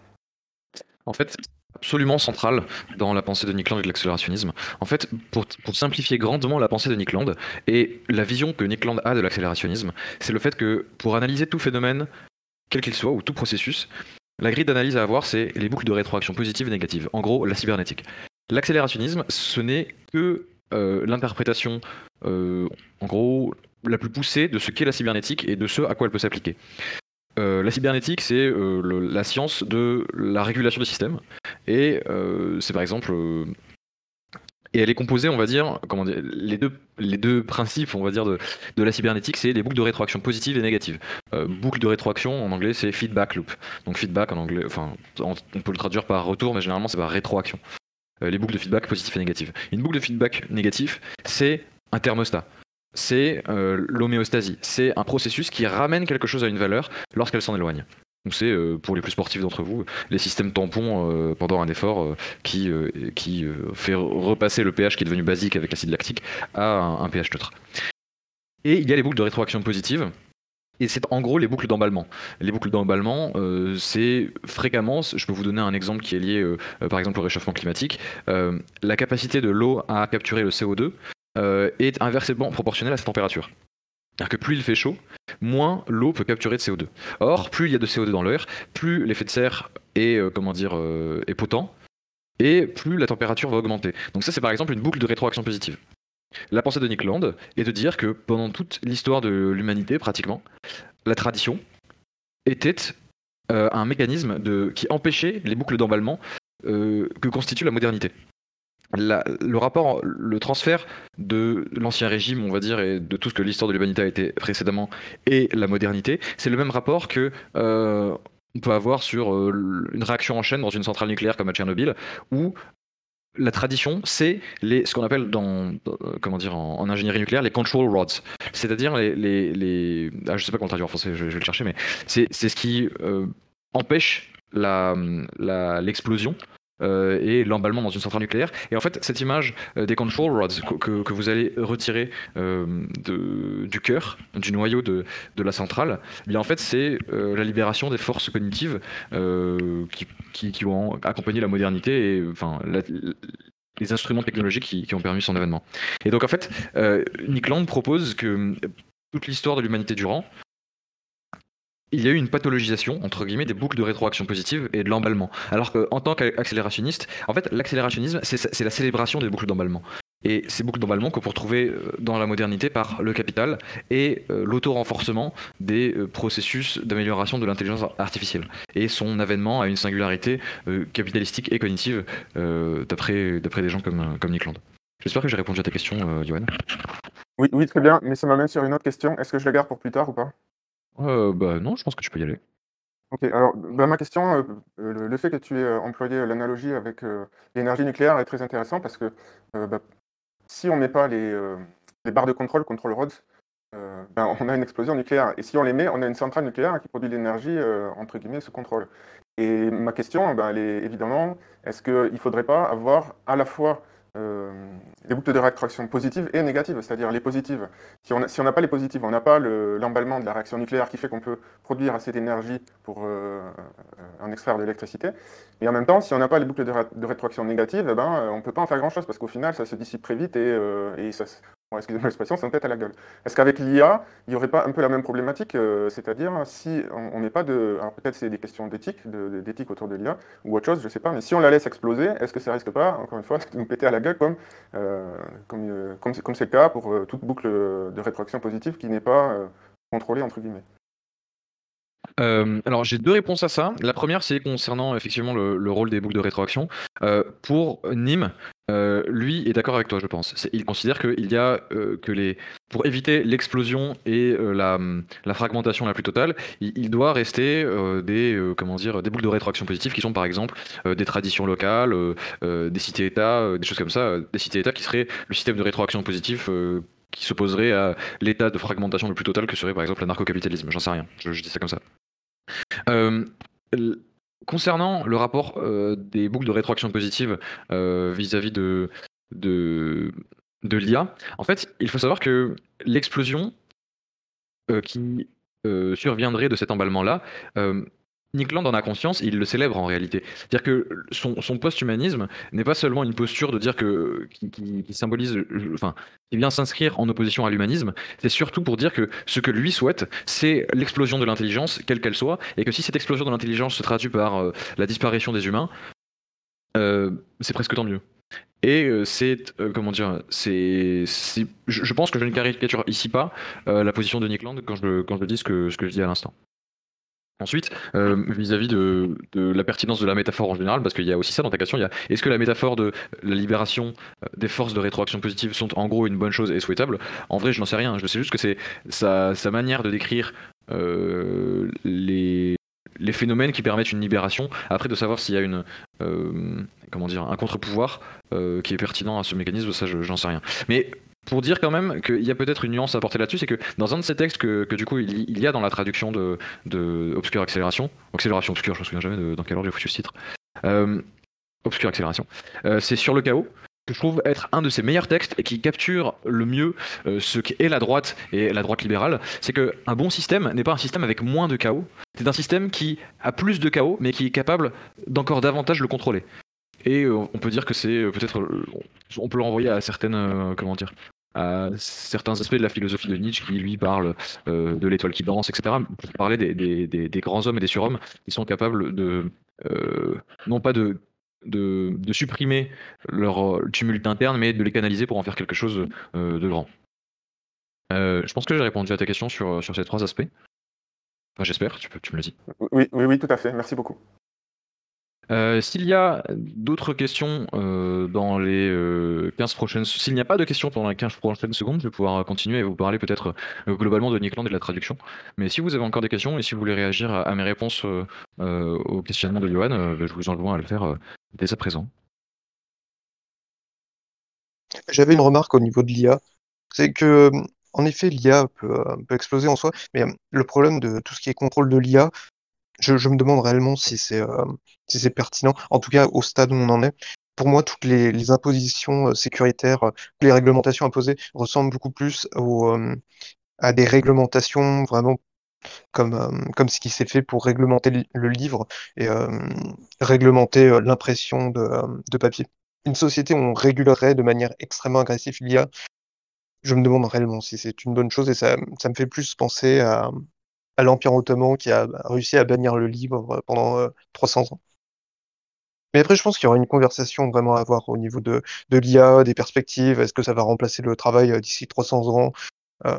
En fait, absolument central dans la pensée de Nick Land et de l'accélérationnisme. En fait, pour, pour, simplifier grandement la pensée de Nick Land et la vision que Nick Land a de l'accélérationnisme, c'est le fait que pour analyser tout phénomène, quel qu'il soit, ou tout processus, la grille d'analyse à avoir, c'est les boucles de rétroaction positives et négatives. En gros, la cybernétique. L'accélérationnisme, ce n'est que euh, l'interprétation, euh, en gros, la plus poussée de ce qu'est la cybernétique et de ce à quoi elle peut s'appliquer. Euh, la cybernétique, c'est la science de la régulation des systèmes. Et c'est par exemple et elle est composée, on va dire, comment dire, les deux, principes, on va dire, de, la cybernétique, c'est les boucles de rétroaction positives et négatives. Euh, boucle de rétroaction, en anglais, c'est feedback loop. Donc feedback, en anglais, enfin, on peut le traduire par retour, mais généralement, c'est par rétroaction. Euh, les boucles de feedback positif et négatif. Une boucle de feedback négatif, c'est un thermostat. C'est euh, l'homéostasie. C'est un processus qui ramène quelque chose à une valeur lorsqu'elle s'en éloigne c'est euh, pour les plus sportifs d'entre vous les systèmes tampons euh, pendant un effort euh, qui, qui fait repasser le pH qui est devenu basique avec l'acide lactique à un, pH neutre. Et il y a les boucles de rétroaction positive. Et c'est en gros les boucles d'emballement. Les boucles d'emballement, c'est fréquemment, je peux vous donner un exemple qui est lié par exemple au réchauffement climatique, la capacité de l'eau à capturer le CO2 est inversement proportionnelle à sa température. C'est-à-dire que plus il fait chaud, moins l'eau peut capturer de CO2. Or, plus il y a de CO2 dans l'air, plus l'effet de serre est, euh, euh, est potent, et plus la température va augmenter. Donc ça, c'est par exemple une boucle de rétroaction positive. La pensée de Nick Land est de dire que pendant toute l'histoire de l'humanité, pratiquement, la tradition était euh, un mécanisme qui empêchait les boucles d'emballement que constitue la modernité le rapport, le transfert de l'ancien régime, on va dire, et de tout ce que l'histoire de l'humanité a été précédemment, et la modernité, c'est le même rapport que euh, on peut avoir sur euh, une réaction en chaîne dans une centrale nucléaire comme à Tchernobyl, où la tradition, c'est ce qu'on appelle dans, comment dire, en, ingénierie nucléaire les control rods, c'est-à-dire les, les, ah, sais pas comment traduire en français, je, vais le chercher, mais c'est ce qui euh, empêche l'explosion euh, et l'emballement dans une centrale nucléaire. Et en fait, cette image euh, des control rods que, vous allez retirer euh, du cœur, du noyau de, la centrale, eh bien en fait, c'est la libération des forces cognitives qui, ont accompagné la modernité et enfin les instruments technologiques qui, ont permis son événement. Et donc en fait, Nick Land propose que toute l'histoire de l'humanité durant, il y a eu une pathologisation, entre guillemets, des boucles de rétroaction positive et de l'emballement. Alors qu'en tant qu'accélérationniste, en fait, l'accélérationnisme, c'est la célébration des boucles d'emballement. Et ces boucles d'emballement qu'on peut retrouver euh, dans la modernité par le capital et euh, l'auto-renforcement des euh, processus d'amélioration de l'intelligence artificielle et son avènement à une singularité capitalistique et cognitive d'après des gens comme, Nick Land. J'espère que j'ai répondu à ta question, Johan. Oui, oui, très bien, mais ça m'amène sur une autre question. Est-ce que je la garde pour plus tard ou pas? Euh, bah, non, je pense que tu peux y aller. OK, alors, bah, ma question, euh, euh, le fait que tu aies, employé, l'analogie avec, l'énergie nucléaire est très intéressant parce que, bah, si on met pas les, barres de contrôle, control rods, ben, on a une explosion nucléaire et si on les met, on a une centrale nucléaire qui produit de l'énergie, entre guillemets «sous contrôle» et ma question, ben, elle est évidemment, est-ce qu'il ne faudrait pas avoir à la fois les boucles de rétroaction positives et négatives, c'est-à-dire les positives. Si on n'a pas les positives, on n'a pas l'emballement de la réaction nucléaire qui fait qu'on peut produire assez d'énergie pour euh, en extraire de l'électricité. Et en même temps, si on n'a pas les boucles de, rétroaction négatives, eh ben, on ne peut pas en faire grand-chose parce qu'au final, ça se dissipe très vite et, euh, et ça, excusez-moi l'expression, ça me pète à la gueule? Est-ce qu'avec l'IA, il n'y aurait pas un peu la même problématique euh, C'est-à-dire, si on n'est pas de. Alors peut-être c'est des questions d'éthique, d'éthique autour de l'IA, ou autre chose, je ne sais pas, mais si on la laisse exploser, est-ce que ça risque pas, encore une fois, de nous péter à la gueule comme euh, euh, comme c'est le cas pour toute boucle de rétroaction positive qui n'est pas contrôlée, entre guillemets? Alors j'ai deux réponses à ça. La première c'est concernant effectivement le, rôle des boucles de rétroaction. pour Nîmes, euh, lui est d'accord avec toi, je pense. Il considère qu'il y a euh, que les, pour éviter l'explosion et euh, la, fragmentation la plus totale, il, doit rester des, comment dire, des boucles de rétroaction positive qui sont par exemple des traditions locales, des cités-États, des choses comme ça, des cités-États qui seraient le système de rétroaction positif qui s'opposerait à l'état de fragmentation le plus total que serait par exemple l'anarcho-capitalisme. J'en sais rien, je, dis ça comme ça. Concernant le rapport euh, des boucles de rétroaction positive euh, vis-à-vis de, de, de l'IA, en fait, il faut savoir que l'explosion euh, qui surviendrait de cet emballement-là Nick Land en a conscience, il le célèbre en réalité. C'est-à-dire que son, post-humanisme n'est pas seulement une posture de dire que qui, symbolise, enfin, vient s'inscrire en opposition à l'humanisme. C'est surtout pour dire que ce que lui souhaite, c'est l'explosion de l'intelligence, quelle qu'elle soit, et que si cette explosion de l'intelligence se traduit par euh, la disparition des humains, euh, c'est presque tant mieux. Et euh, c'est, comment dire, c'est, je, pense que je ne caricature ici pas la position de Nick Land quand je, dis ce que je dis à l'instant. Ensuite, euh, vis-à-vis de, la pertinence de la métaphore en général, parce qu'il y a aussi ça dans ta question, il y a est-ce que la métaphore de la libération euh, des forces de rétroaction positive sont en gros une bonne chose et souhaitable? En vrai, je n'en sais rien. Je sais juste que c'est sa, manière de décrire euh, les, phénomènes qui permettent une libération. Après, de savoir s'il y a une comment dire un contre-pouvoir qui est pertinent à ce mécanisme, ça, j'en sais rien. Mais pour dire quand même qu'il y a peut-être une nuance à apporter là-dessus, c'est que dans un de ces textes que, du coup il, y a dans la traduction de, de Obscure Accélération, Accélération Obscure, je me souviens jamais dans quel ordre j'ai foutu ce titre, euh, Obscure Accélération, euh, c'est sur le chaos, que je trouve être un de ses meilleurs textes et qui capture le mieux euh, ce qu'est la droite et la droite libérale, c'est qu'un bon système n'est pas un système avec moins de chaos, c'est un système qui a plus de chaos mais qui est capable d'encore davantage le contrôler. Et on peut dire que c'est peut-être, on peut le renvoyer à certaines, comment dire, à certains aspects de la philosophie de Nietzsche qui lui parle euh, de l'étoile qui danse, etc. Pour parler des, grands hommes et des surhommes qui sont capables de, euh, non pas de, de, supprimer leur tumulte interne, mais de les canaliser pour en faire quelque chose euh, de grand. je pense que j'ai répondu à ta question sur, sur ces trois aspects. Enfin, J'espère, tu, tu me le dis. Oui, oui, oui, tout à fait. Merci beaucoup. Euh, s'il y a d'autres questions euh, dans les 15 euh, prochaines... S'il n'y a pas de questions pendant les 15 prochaines secondes, je vais pouvoir continuer et vous parler peut-être globalement de Nickland et de la traduction. Mais si vous avez encore des questions et si vous voulez réagir à, mes réponses au questionnement de Johan, je vous enjoins à le faire dès à présent. J'avais une remarque au niveau de l'IA. C'est que, en effet, l'IA peut, peut, exploser en soi, mais le problème de tout ce qui est contrôle de l'IA, je, me demande réellement si c'est euh, si c'est pertinent, en tout cas au stade où on en est. Pour moi, toutes les, impositions euh, sécuritaires, euh, les réglementations imposées ressemblent beaucoup plus à des réglementations vraiment comme, ce qui s'est fait pour réglementer le, livre et réglementer l'impression de, papier. Une société où on régulerait de manière extrêmement agressive l'IA, je me demande réellement si c'est une bonne chose et ça me fait plus penser à, à l'Empire ottoman qui a réussi à bannir le livre pendant 300 euh, ans. Mais après, je pense qu'il y aura une conversation vraiment à avoir au niveau de, de l'IA, des perspectives. Est-ce que ça va remplacer le travail euh, d'ici 300 ans? Euh,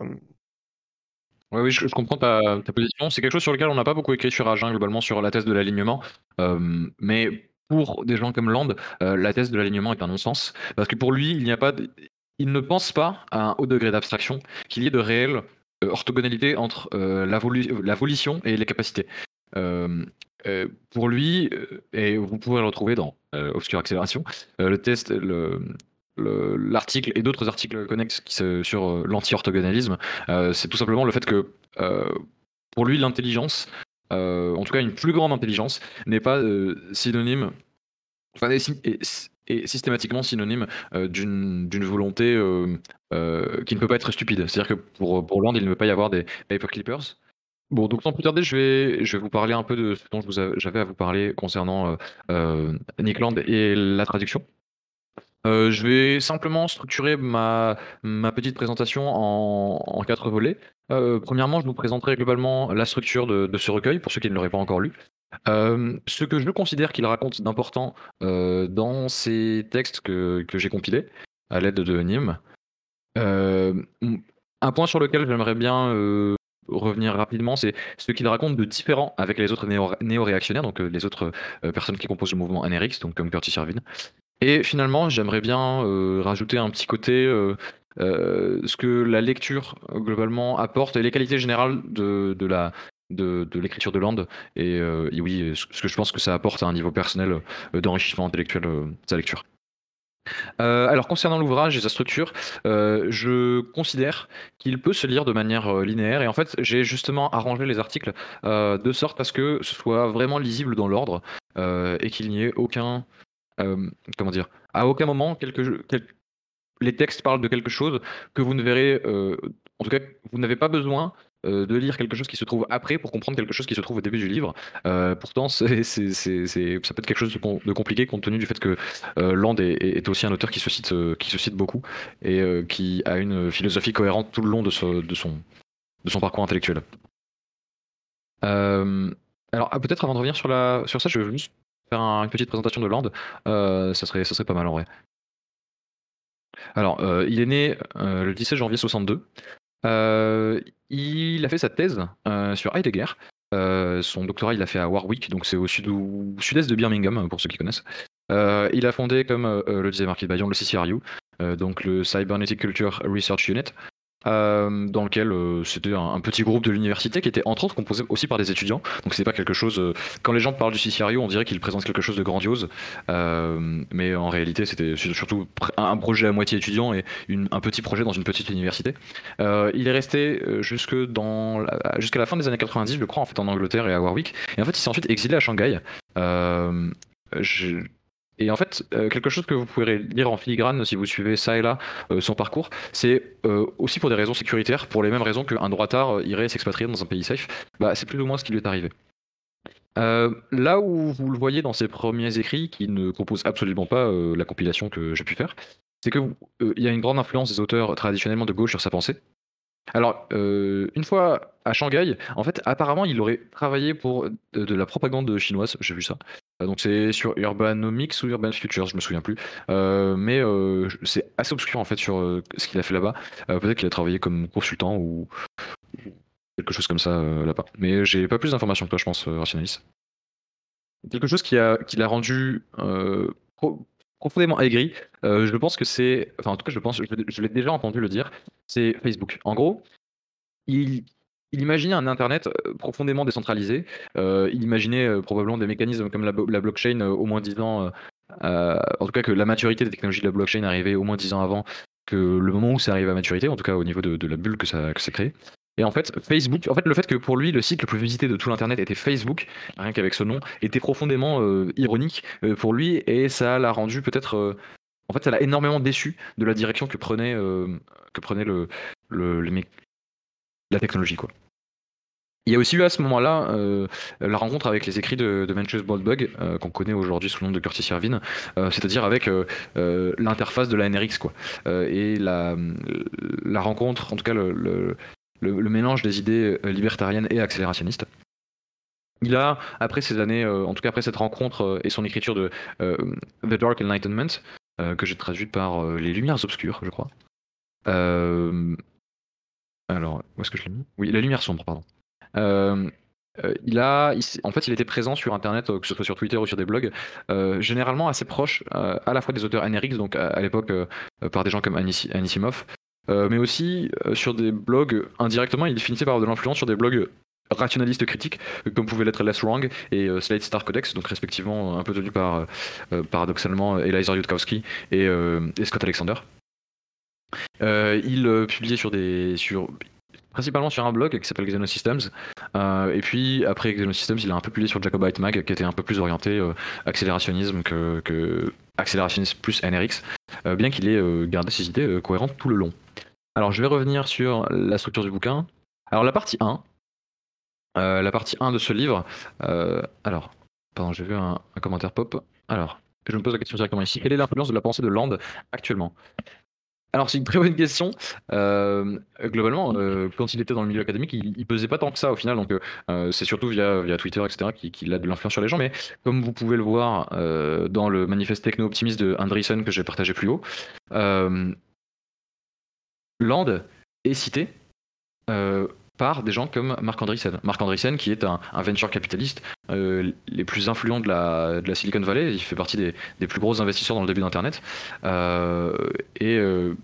Oui, je, comprends ta, position. C'est quelque chose sur lequel on n'a pas beaucoup écrit sur Agen, globalement, sur la thèse de l'alignement. mais pour des gens comme Land, la thèse de l'alignement est un non-sens. Parce que pour lui, il n'y a pas. Il ne pense pas à un haut degré d'abstraction qu'il y ait de réel euh, orthogonalité entre euh, la, volition et les capacités. Euh, pour lui, et vous pouvez le retrouver dans Obscure Accélération, le test, l'article et d'autres articles connexes sur l'anti-orthogonalisme, c'est tout simplement le fait que pour lui, l'intelligence, en tout cas une plus grande intelligence, n'est pas synonyme, systématiquement synonyme euh, d'une volonté euh, euh, qui ne peut pas être stupide. C'est-à-dire que pour, pour il ne peut pas y avoir des paper clippers. Bon, donc sans plus tarder, je vais, je vais vous parler un peu de ce dont j'avais à vous parler concernant Nick Land et la traduction. je vais simplement structurer ma, ma petite présentation en, en quatre volets. premièrement, je vous présenterai globalement la structure de, de ce recueil, pour ceux qui ne l'auraient pas encore lu. Ce que je considère qu'il raconte d'important, dans ces textes que que j'ai compilés, à l'aide de Nîmes. Un point sur lequel j'aimerais bien, revenir rapidement, c'est ce qu'il raconte de différent avec les autres néo-réactionnaires, donc les autres, personnes qui composent le mouvement NRX, donc comme Curtis Irvine. Et finalement, j'aimerais bien, rajouter un petit côté, ce que la lecture, globalement apporte et les qualités générales de de la de, l'écriture de Land euh, et, oui, ce que je pense que ça apporte à un niveau personnel euh, d'enrichissement intellectuel euh, sa lecture. alors concernant l'ouvrage et sa structure, je considère qu'il peut se lire de manière linéaire et en fait j'ai justement arrangé les articles de sorte à ce que ce soit vraiment lisible dans l'ordre et qu'il n'y ait aucun comment dire à aucun moment quelque, les textes parlent de quelque chose que vous ne verrez en tout cas vous n'avez pas besoin euh, de lire quelque chose qui se trouve après pour comprendre quelque chose qui se trouve au début du livre. Euh, pourtant, ça peut être quelque chose de, com- de compliqué compte tenu du fait que euh, Land est, aussi un auteur qui se cite, qui se cite beaucoup et qui a une philosophie cohérente tout le long de, son, parcours intellectuel. Alors, ah, peut-être avant de revenir sur, ça, je vais juste faire un- une petite présentation de Land. Ça, serait, pas mal en vrai. Alors, il est né le 17 janvier 62. Euh, il a fait sa thèse euh, sur Heidegger. Euh, son doctorat, il l'a fait à Warwick, donc c'est au sud- au sud-est de Birmingham, pour ceux qui connaissent. Euh, il a fondé, comme le disait Marquis le CCRU, donc le Cybernetic Culture Research Unit, euh, dans lequel euh, c'était un, petit groupe de l'université qui était entre autres composé aussi par des étudiants. Donc c'est pas quelque chose. euh, quand les gens parlent du CCRU, on dirait qu'il présente quelque chose de grandiose, mais en réalité c'était surtout un projet à moitié étudiant et un petit projet dans une petite université. Il est resté jusque jusqu'à la fin des années 90, je crois, en fait, en Angleterre et à Warwick. Et en fait, il s'est ensuite exilé à Shanghai. Je- Et en fait, euh, quelque chose que vous pourrez lire en filigrane si vous suivez ça et là euh, son parcours, c'est euh, aussi pour des raisons sécuritaires, pour les mêmes raisons qu'un droitard irait s'expatrier dans un pays safe. Bah, c'est plus ou moins ce qui lui est arrivé. Là où vous le voyez dans ses premiers écrits, qui ne composent absolument pas la compilation que j'ai pu faire, c'est euh, il y a une grande influence des auteurs traditionnellement de gauche sur sa pensée. Alors, une fois à Shanghai, en fait, apparemment, il aurait travaillé pour de la propagande chinoise, j'ai vu ça. Euh, donc, c'est sur Urbanomics ou Urban Futures, je me souviens plus. Euh, mais euh, c'est assez obscur, en fait, sur ce qu'il a fait là-bas. Peut-être qu'il a travaillé comme consultant ou quelque chose comme ça là-bas. Mais j'ai pas plus d'informations que toi, je pense, Rationalis. Quelque chose qui l'a rendu pro- profondément aigri, je pense que c'est. Enfin, en tout cas, je pense, je, je l'ai déjà entendu le dire, c'est Facebook. En gros, il, il imaginait un Internet euh, profondément décentralisé. Euh, il imaginait euh, probablement des mécanismes comme la, blockchain au moins 10 ans. en tout cas, que la maturité des technologies de la blockchain arrivait au moins 10 ans avant que le moment où ça arrive à maturité, en tout cas au niveau de, la bulle que ça, que ça crée. Et en fait, Facebook, en fait, le fait que pour lui, le site le plus visité de tout l'Internet était Facebook, rien qu'avec ce nom, était profondément ironique pour lui et ça l'a rendu peut-être. en fait, ça l'a énormément déçu de la direction que prenait, le, le, le mé- la technologie. Quoi. Il y a aussi eu à ce moment-là euh, la rencontre avec les écrits de, de Mencius Moldbug, euh, qu'on connaît aujourd'hui sous le nom de Curtis Yarvin, euh, c'est-à-dire avec l'interface de la NRX. Quoi. Et la, rencontre, en tout cas le, mélange des idées libertariennes et accélérationnistes. Il a, après ces années, en tout cas après cette rencontre et son écriture de The Dark Enlightenment, que j'ai traduit par Les Lumières Obscures, je crois. Alors, où est-ce que je l'ai mis? Oui, La Lumière Sombre, pardon. Euh, euh, il a, en fait, il était présent sur Internet, euh, que ce soit sur Twitter ou sur des blogs, généralement assez proche à la fois des auteurs NRX, donc à, l'époque par des gens comme Anis- Anisimov, mais aussi sur des blogs indirectement, il finissait par avoir de l'influence sur des blogs rationalistes critiques, comme pouvaient l'être Less Wrong et Slate Star Codex, donc respectivement un peu tenus par, paradoxalement, Eliezer Yudkowsky et Scott Alexander. Euh, il euh, publiait sur des, sur, principalement sur un blog qui s'appelle Xenosystems. Euh, et puis après Xenosystems, il a un peu publié sur Jacobite Mag, qui était un peu plus orienté accélérationnisme que, accélérationnisme plus NRX, bien qu'il ait gardé ses idées cohérentes tout le long. Alors je vais revenir sur la structure du bouquin. Alors la partie 1, euh, la partie 1 de ce livre, alors, pardon, j'ai vu un, un commentaire pop. Alors, je me pose la question directement ici. Quelle est l'influence de la pensée de Land actuellement? Alors c'est une très bonne question. Euh, globalement, euh, quand il était dans le milieu académique, il, il pesait pas tant que ça au final. Donc euh, c'est surtout via, Twitter, etc., qu'il a de l'influence sur les gens. Mais comme vous pouvez le voir dans le manifeste techno-optimiste de Andreessen que j'ai partagé plus haut, Land est cité par des gens comme Marc Andreessen. Marc Andreessen qui est un, venture capitaliste euh, les plus influents de la, de Silicon Valley. Il fait partie des, plus gros investisseurs dans le début d'Internet. Euh, et euh,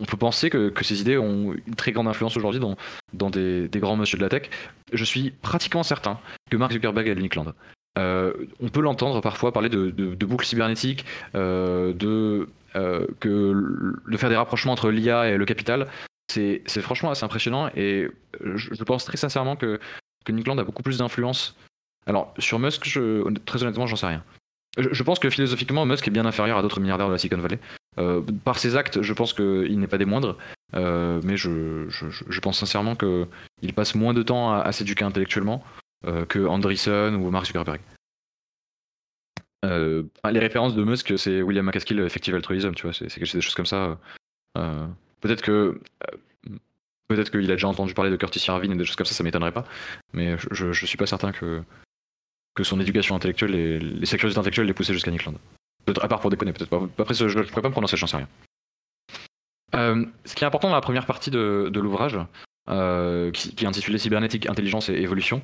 on peut penser que, ces idées ont une très grande influence aujourd'hui dans, des, grands monsieur de la tech. Je suis pratiquement certain que Mark Zuckerberg a le Nickland. On peut l'entendre parfois parler de, de, de boucles cybernétiques, de, de faire des rapprochements entre l'IA et le capital. C'est franchement assez impressionnant et je, je pense très sincèrement que, que Nickland a beaucoup plus d'influence. Alors, sur Musk, très honnêtement, j'en sais rien. Je, pense que philosophiquement, Musk est bien inférieur à d'autres milliardaires de la Silicon Valley. Euh, par ses actes, je pense qu'il n'est pas des moindres, mais je, pense sincèrement qu'il passe moins de temps à, s'éduquer intellectuellement que Andreessen ou Mark Zuckerberg. les références de Musk, c'est William McCaskill, Effective Altruism, tu vois, c'est des choses comme ça. Peut-être que peut-être qu'il a déjà entendu parler de Curtis Yarvin et des choses comme ça, ça m'étonnerait pas. Mais je, je, suis pas certain que que son éducation intellectuelle et les, curiosités intellectuelles les poussaient jusqu'à Nickland. À part pour déconner, peut-être pas. Après, je ne pourrais pas me prononcer, j'en sais rien. Euh, ce qui est important dans la première partie de, l'ouvrage, euh, qui, est intitulé Cybernétique, Intelligence et Évolution,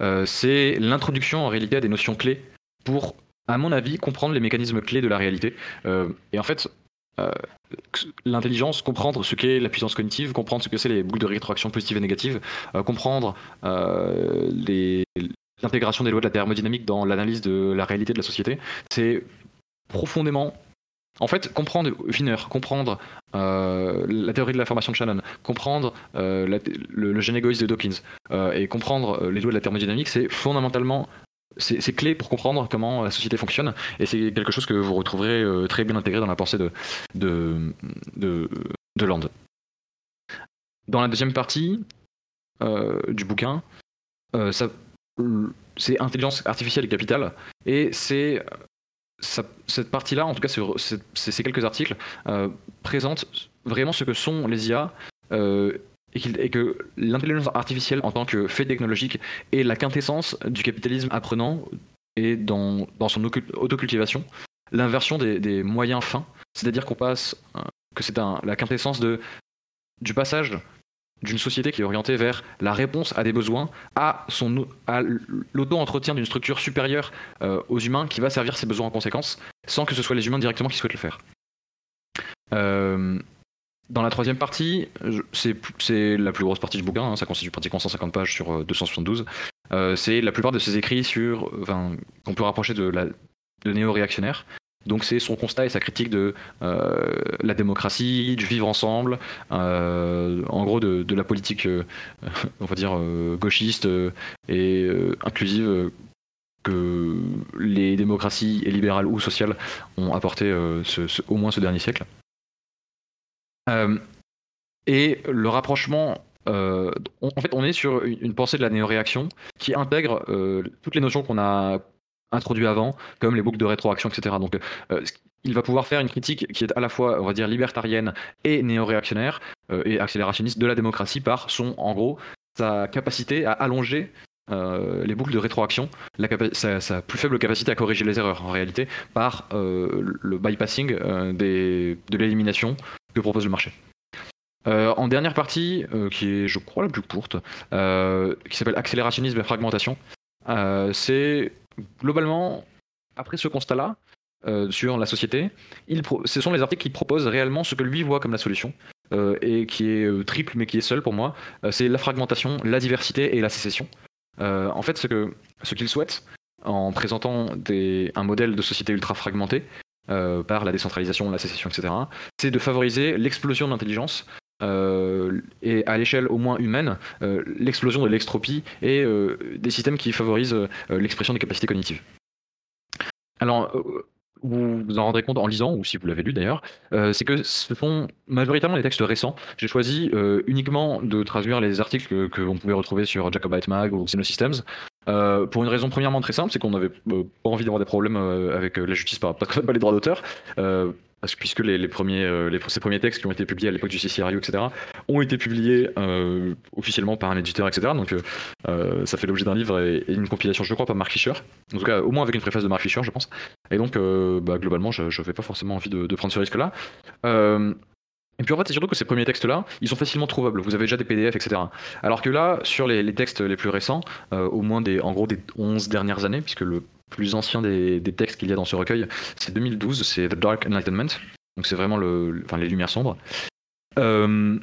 euh, c'est l'introduction en réalité à des notions clés pour, à mon avis, comprendre les mécanismes clés de la réalité. et en fait, l'intelligence, comprendre ce qu'est la puissance cognitive, comprendre ce que c'est les boucles de rétroaction positives et négatives, comprendre l'intégration des lois de la thermodynamique dans l'analyse de la réalité de la société, c'est profondément en fait, comprendre Wiener, comprendre euh, la théorie de la formation de Shannon, comprendre euh, le, gène égoïste de Dawkins euh, et comprendre les lois de la thermodynamique, c'est fondamentalement c'est clé pour comprendre comment la société fonctionne et c'est quelque chose que vous retrouverez très bien intégré dans la pensée de, Land. Dans la deuxième partie du bouquin, c'est intelligence artificielle et capitale et c'est cette partie-là, en tout cas ces quelques articles, euh, présentent vraiment ce que sont les IA et, que l'intelligence artificielle en tant que fait technologique est la quintessence du capitalisme apprenant et dans, son autocultivation, l'inversion des, moyens fins, c'est-à-dire qu'on passe, euh, que c'est la quintessence du passage d'une société qui est orientée vers la réponse à des besoins, à, à l'auto-entretien d'une structure supérieure euh, aux humains qui va servir ces besoins en conséquence, sans que ce soit les humains directement qui souhaitent le faire. Euh, dans la troisième partie, c'est la plus grosse partie du bouquin, hein, ça constitue pratiquement 150 pages sur 272. Euh, c'est la plupart de ses écrits sur, qu'on peut rapprocher de, de néo-réactionnaires, donc c'est son constat et sa critique de euh, la démocratie, du vivre ensemble, euh, en gros de, la politique, euh, on va dire, gauchiste et inclusive que les démocraties et libérales ou sociales ont apporté au moins ce dernier siècle. Et le rapprochement en fait, on est sur une, pensée de la néo-réaction qui intègre toutes les notions qu'on a introduit avant, comme les boucles de rétroaction, etc. Donc, euh, il va pouvoir faire une critique qui est à la fois, on va dire, libertarienne et néo-réactionnaire euh, et accélérationniste de la démocratie par son, en gros, sa capacité à allonger euh, les boucles de rétroaction, sa, plus faible capacité à corriger les erreurs en réalité, par le bypassing de l'élimination que propose le marché. en dernière partie, qui est je crois la plus courte, qui s'appelle accélérationnisme et fragmentation, c'est globalement, après ce constat-là, euh, sur la société, ce sont les articles qui proposent réellement ce que lui voit comme la solution, euh, et qui est euh, triple mais qui est seul pour moi, c'est la fragmentation, la diversité et la sécession. en fait, ce qu'il souhaite, en présentant un modèle de société ultra fragmenté, par la décentralisation, la sécession, etc., c'est de favoriser l'explosion de l'intelligence et à l'échelle au moins humaine, l'explosion de l'extropie et des systèmes qui favorisent l'expression des capacités cognitives. Alors, vous vous en rendrez compte en lisant, ou si vous l'avez lu d'ailleurs, c'est que ce sont majoritairement des textes récents. J'ai choisi uniquement de traduire les articles que, l'on pouvait retrouver sur Jacobite Mag ou Xenosystems, euh, pour une raison premièrement très simple, c'est qu'on n'avait pas envie d'avoir des problèmes avec la justice par rapport à les droits d'auteur puisque les, premiers, euh, ces premiers textes qui ont été publiés à l'époque du CCRU, etc., ont été publiés euh, officiellement par un éditeur, etc. Donc euh, ça fait l'objet d'un livre et, une compilation, je crois, par Mark Fisher. En tout cas, au moins avec une préface de Mark Fisher, je pense. Et donc, bah, globalement, je n'avais pas forcément envie de, prendre ce risque-là. Et puis en fait, c'est surtout que ces premiers textes-là, ils sont facilement trouvables. Vous avez déjà des PDF, etc. Alors que là, sur les, textes les plus récents, au moins des, en gros des 11 dernières années, puisque le plus ancien des, textes qu'il y a dans ce recueil, c'est 2012, c'est The Dark Enlightenment. Donc c'est vraiment le, enfin, les lumières sombres. Euh,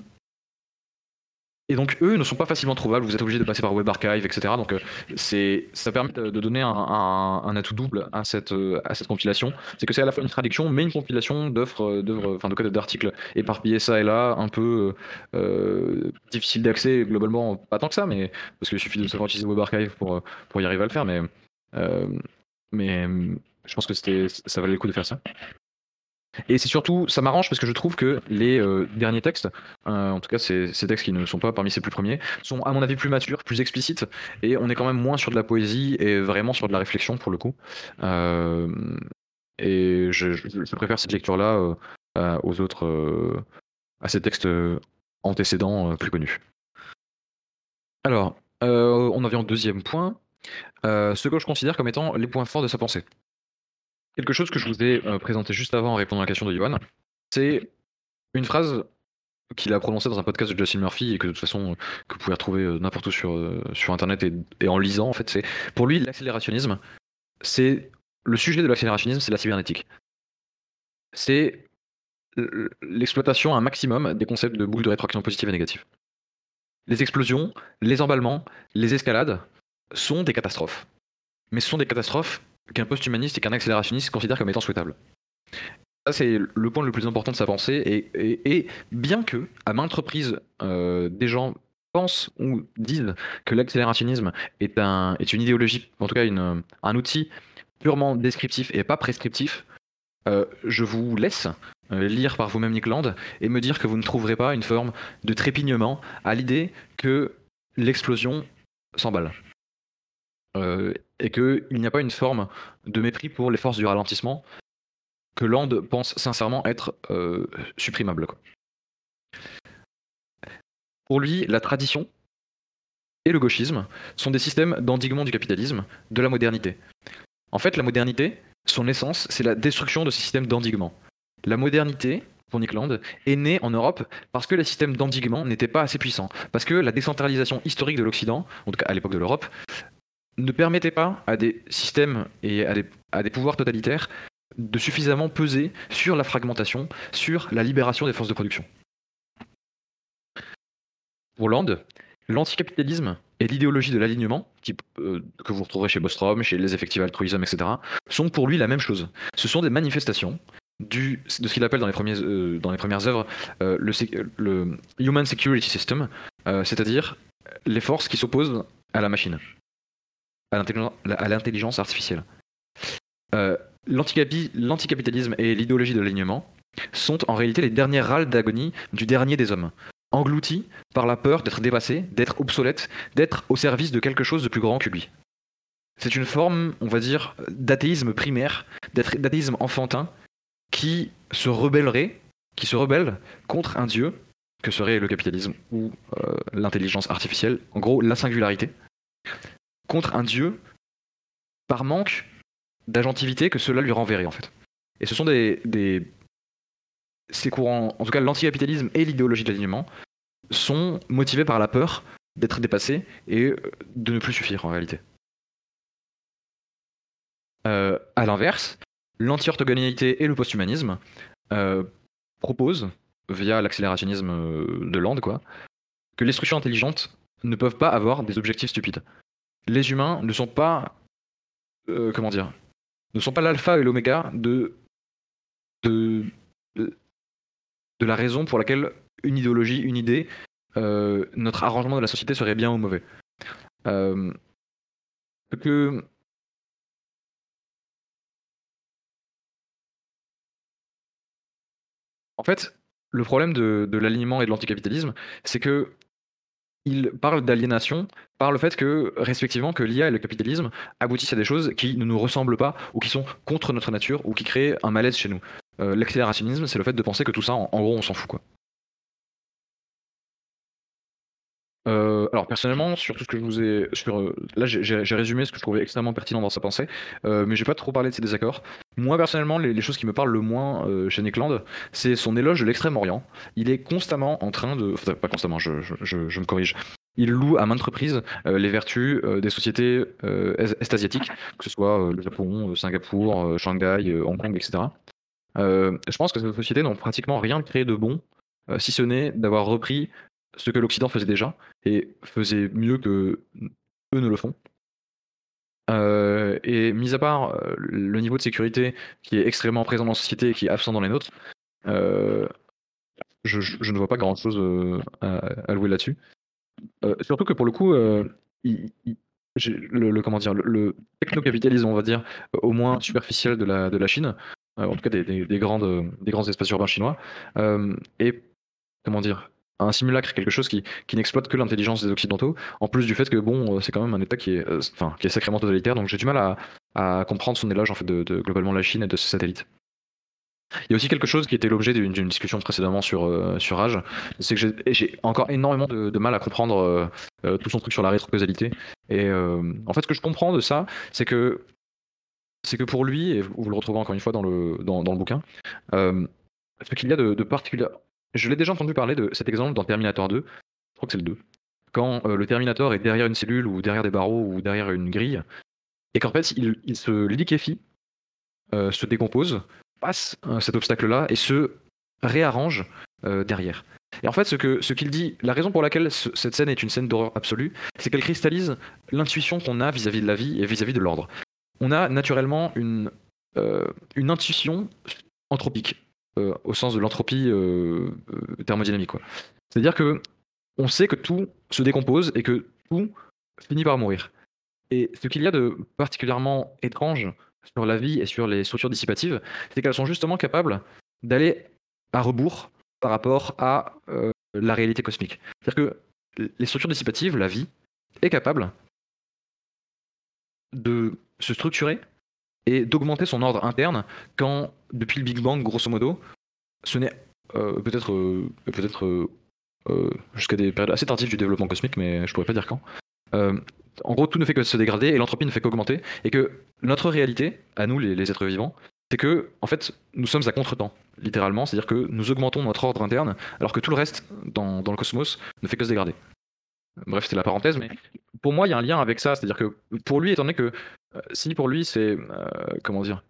et donc eux ne sont pas facilement trouvables, vous êtes obligé de passer par Web Archive, etc. Donc euh, ça permet de, donner un, atout double à cette, euh, à cette compilation. C'est que c'est à la fois une traduction, mais une compilation d'offres, d'œuvres, enfin de codes d'articles éparpillés ça et là, un peu euh, difficile d'accès globalement, pas tant que ça, mais parce qu'il suffit de savoir utiliser Web Archive pour, y arriver à le faire, mais mais je pense que ça valait le coup de faire ça. Et c'est surtout, ça m'arrange parce que je trouve que les euh, derniers textes, euh, en tout cas ces, textes qui ne sont pas parmi ces plus premiers, sont à mon avis plus matures, plus explicites, et on est quand même moins sur de la poésie et vraiment sur de la réflexion pour le coup. Euh, et je, je- préfère cette lecture-là aux autres, à ces textes antécédents plus connus. Alors, on en vient au deuxième point, ce que je considère comme étant les points forts de sa pensée. Quelque chose que je vous ai euh, présenté juste avant en répondant à la question de Johan, c'est une phrase qu'il a prononcée dans un podcast de Justin Murphy et que de toute façon euh, que vous pouvez retrouver euh, n'importe où sur, sur internet et, en lisant en fait. C'est pour lui l'accélérationnisme, c'est le sujet de l'accélérationnisme, c'est la cybernétique. C'est l'exploitation à un maximum des concepts de boucle de rétroaction positive et négative. Les explosions, les emballements, les escalades sont des catastrophes. Mais ce sont des catastrophes qu'un post-humaniste et qu'un accélérationniste considèrent comme étant souhaitables. Ça, c'est le point le plus important de sa pensée. Et, bien que, à maintes reprises, euh, des gens pensent ou disent que l'accélérationnisme est, un, est une idéologie, en tout cas une, un outil purement descriptif et pas prescriptif, euh, je vous laisse euh, lire par vous-même Nick Land et me dire que vous ne trouverez pas une forme de trépignement à l'idée que l'explosion s'emballe. Euh, et qu'il n'y a pas une forme de mépris pour les forces du ralentissement que Land pense sincèrement être euh, supprimable. Pour lui, la tradition et le gauchisme sont des systèmes d'endiguement du capitalisme, de la modernité. En fait, la modernité, son essence, c'est la destruction de ces systèmes d'endiguement. La modernité, pour Nick Land, est née en Europe parce que les systèmes d'endiguement n'étaient pas assez puissants. Parce que la décentralisation historique de l'Occident, en tout cas à l'époque de l'Europe, ne permettait pas à des systèmes et à des, pouvoirs totalitaires de suffisamment peser sur la fragmentation, sur la libération des forces de production. Pour Land, l'anticapitalisme et l'idéologie de l'alignement, euh, que vous retrouverez chez Bostrom, chez les effectifs altruisme, etc., sont pour lui la même chose. Ce sont des manifestations de ce qu'il appelle dans les, euh, premières œuvres euh, le, Human Security System, c'est-à-dire les forces qui s'opposent à la machine, à l'intelligence- artificielle. Euh, l'anticapi- L'anticapitalisme et l'idéologie de l'alignement sont en réalité les dernières râles d'agonie du dernier des hommes, engloutis par la peur d'être dépassé, d'être obsolète, d'être au service de quelque chose de plus grand que lui. C'est une forme, on va dire, d'athéisme primaire, d'athéisme enfantin, qui se rebellerait, qui se rebelle contre un dieu, que serait le capitalisme ou euh, l'intelligence artificielle, en gros la singularité, contre un dieu par manque d'agentivité que cela lui renverrait en fait. Et ce sont des, ces courants, en tout cas l'anticapitalisme et l'idéologie de l'alignement, sont motivés par la peur d'être dépassés et de ne plus suffire en réalité. Euh, à l'inverse, l'anti-orthogonalité et le posthumanisme euh, proposent, via l'accélérationnisme euh, de Land, quoi, que les structures intelligentes ne peuvent pas avoir des objectifs stupides. Les humains ne sont pas, euh, comment dire, ne sont pas l'alpha et l'oméga de, de, de la raison pour laquelle une idéologie, une idée, euh, notre arrangement de la société serait bien ou mauvais. Euh, en fait, le problème de l'alignement et de l'anticapitalisme, c'est que il parle d'aliénation par le fait que, respectivement, que l'IA et le capitalisme aboutissent à des choses qui ne nous ressemblent pas ou qui sont contre notre nature ou qui créent un malaise chez nous. Euh, L'accélérationnisme, c'est le fait de penser que tout ça, en, en gros, on s'en fout, quoi. Euh, alors personnellement, sur tout ce que je vous ai, sur euh, là j'ai- résumé ce que je trouvais extrêmement pertinent dans sa pensée, euh, mais j'ai pas trop parlé de ses désaccords. Moi personnellement, les, choses qui me parlent le moins euh, chez Nick Land, c'est son éloge de l'extrême-orient. Il est constamment en train de, enfin pas constamment, je, me corrige. Il loue à maintes reprises les vertus des sociétés est- est-asiatiques, que ce soit le Japon, Singapour, Shanghai, Hong Kong, etc. Je pense que ces sociétés n'ont pratiquement rien créé de bon, si ce n'est d'avoir repris ce que l'Occident faisait déjà et faisait mieux que eux ne le font. Euh, et mis à part euh, le niveau de sécurité qui est extrêmement présent dans la société et qui est absent dans les nôtres, euh, je, ne vois pas grand chose à, louer là-dessus. Surtout que pour le coup, le, le- comment dire, le, technocapitalisme, on va dire, au moins superficiel de la, de la Chine, en tout cas des, grandes, des grands espaces urbains chinois, et comment dire, un simulacre, quelque chose qui, n'exploite que l'intelligence des Occidentaux, en plus du fait que bon, c'est quand même un État qui est, enfin, qui est sacrément totalitaire, donc j'ai du mal à, comprendre son éloge en fait de, globalement la Chine et de ses satellites. Il y a aussi quelque chose qui était l'objet d'une discussion précédemment sur, euh, sur Rage, c'est que j'ai encore énormément de, mal à comprendre euh, euh, tout son truc sur la rétrocausalité. Et en fait, ce que je comprends de ça, c'est que c'est que pour lui, et vous le retrouvez encore une fois dans le, dans, le bouquin, ce qu'il y a de, de particulier. Je l'ai déjà entendu parler de cet exemple dans Terminator 2, je crois que c'est le 2, quand le Terminator est derrière une cellule ou derrière des barreaux ou derrière une grille, et qu'en fait il, se liquéfie, se décompose, passe euh, cet obstacle-là et se réarrange euh, derrière. Et en fait, ce qu'il dit, la raison pour laquelle cette scène est une scène d'horreur absolue, c'est qu'elle cristallise l'intuition qu'on a vis-à-vis de la vie et vis-à-vis de l'ordre. On a naturellement une, euh, une intuition anthropique, au sens de l'entropie thermodynamique. C'est-à-dire que on sait que tout se décompose et que tout finit par mourir. Et ce qu'il y a de particulièrement étrange sur la vie et sur les structures dissipatives, c'est qu'elles sont justement capables d'aller à rebours par rapport à euh, la réalité cosmique. C'est-à-dire que les structures dissipatives, la vie, est capable de se structurer et d'augmenter son ordre interne quand, depuis le Big Bang, grosso modo, ce n'est euh, peut-être euh, peut-être jusqu'à des périodes assez tardives du développement cosmique, mais je pourrais pas dire quand, en gros, tout ne fait que se dégrader et l'entropie ne fait qu'augmenter. Et que notre réalité, à nous, les, êtres vivants, c'est que, en fait, nous sommes à contre-temps, littéralement. C'est-à-dire que nous augmentons notre ordre interne, alors que tout le reste dans, le cosmos ne fait que se dégrader. Bref, c'était la parenthèse, mais pour moi, il y a un lien avec ça. C'est-à-dire que pour lui, étant donné que euh, si pour lui, c'est. Euh, comment dire?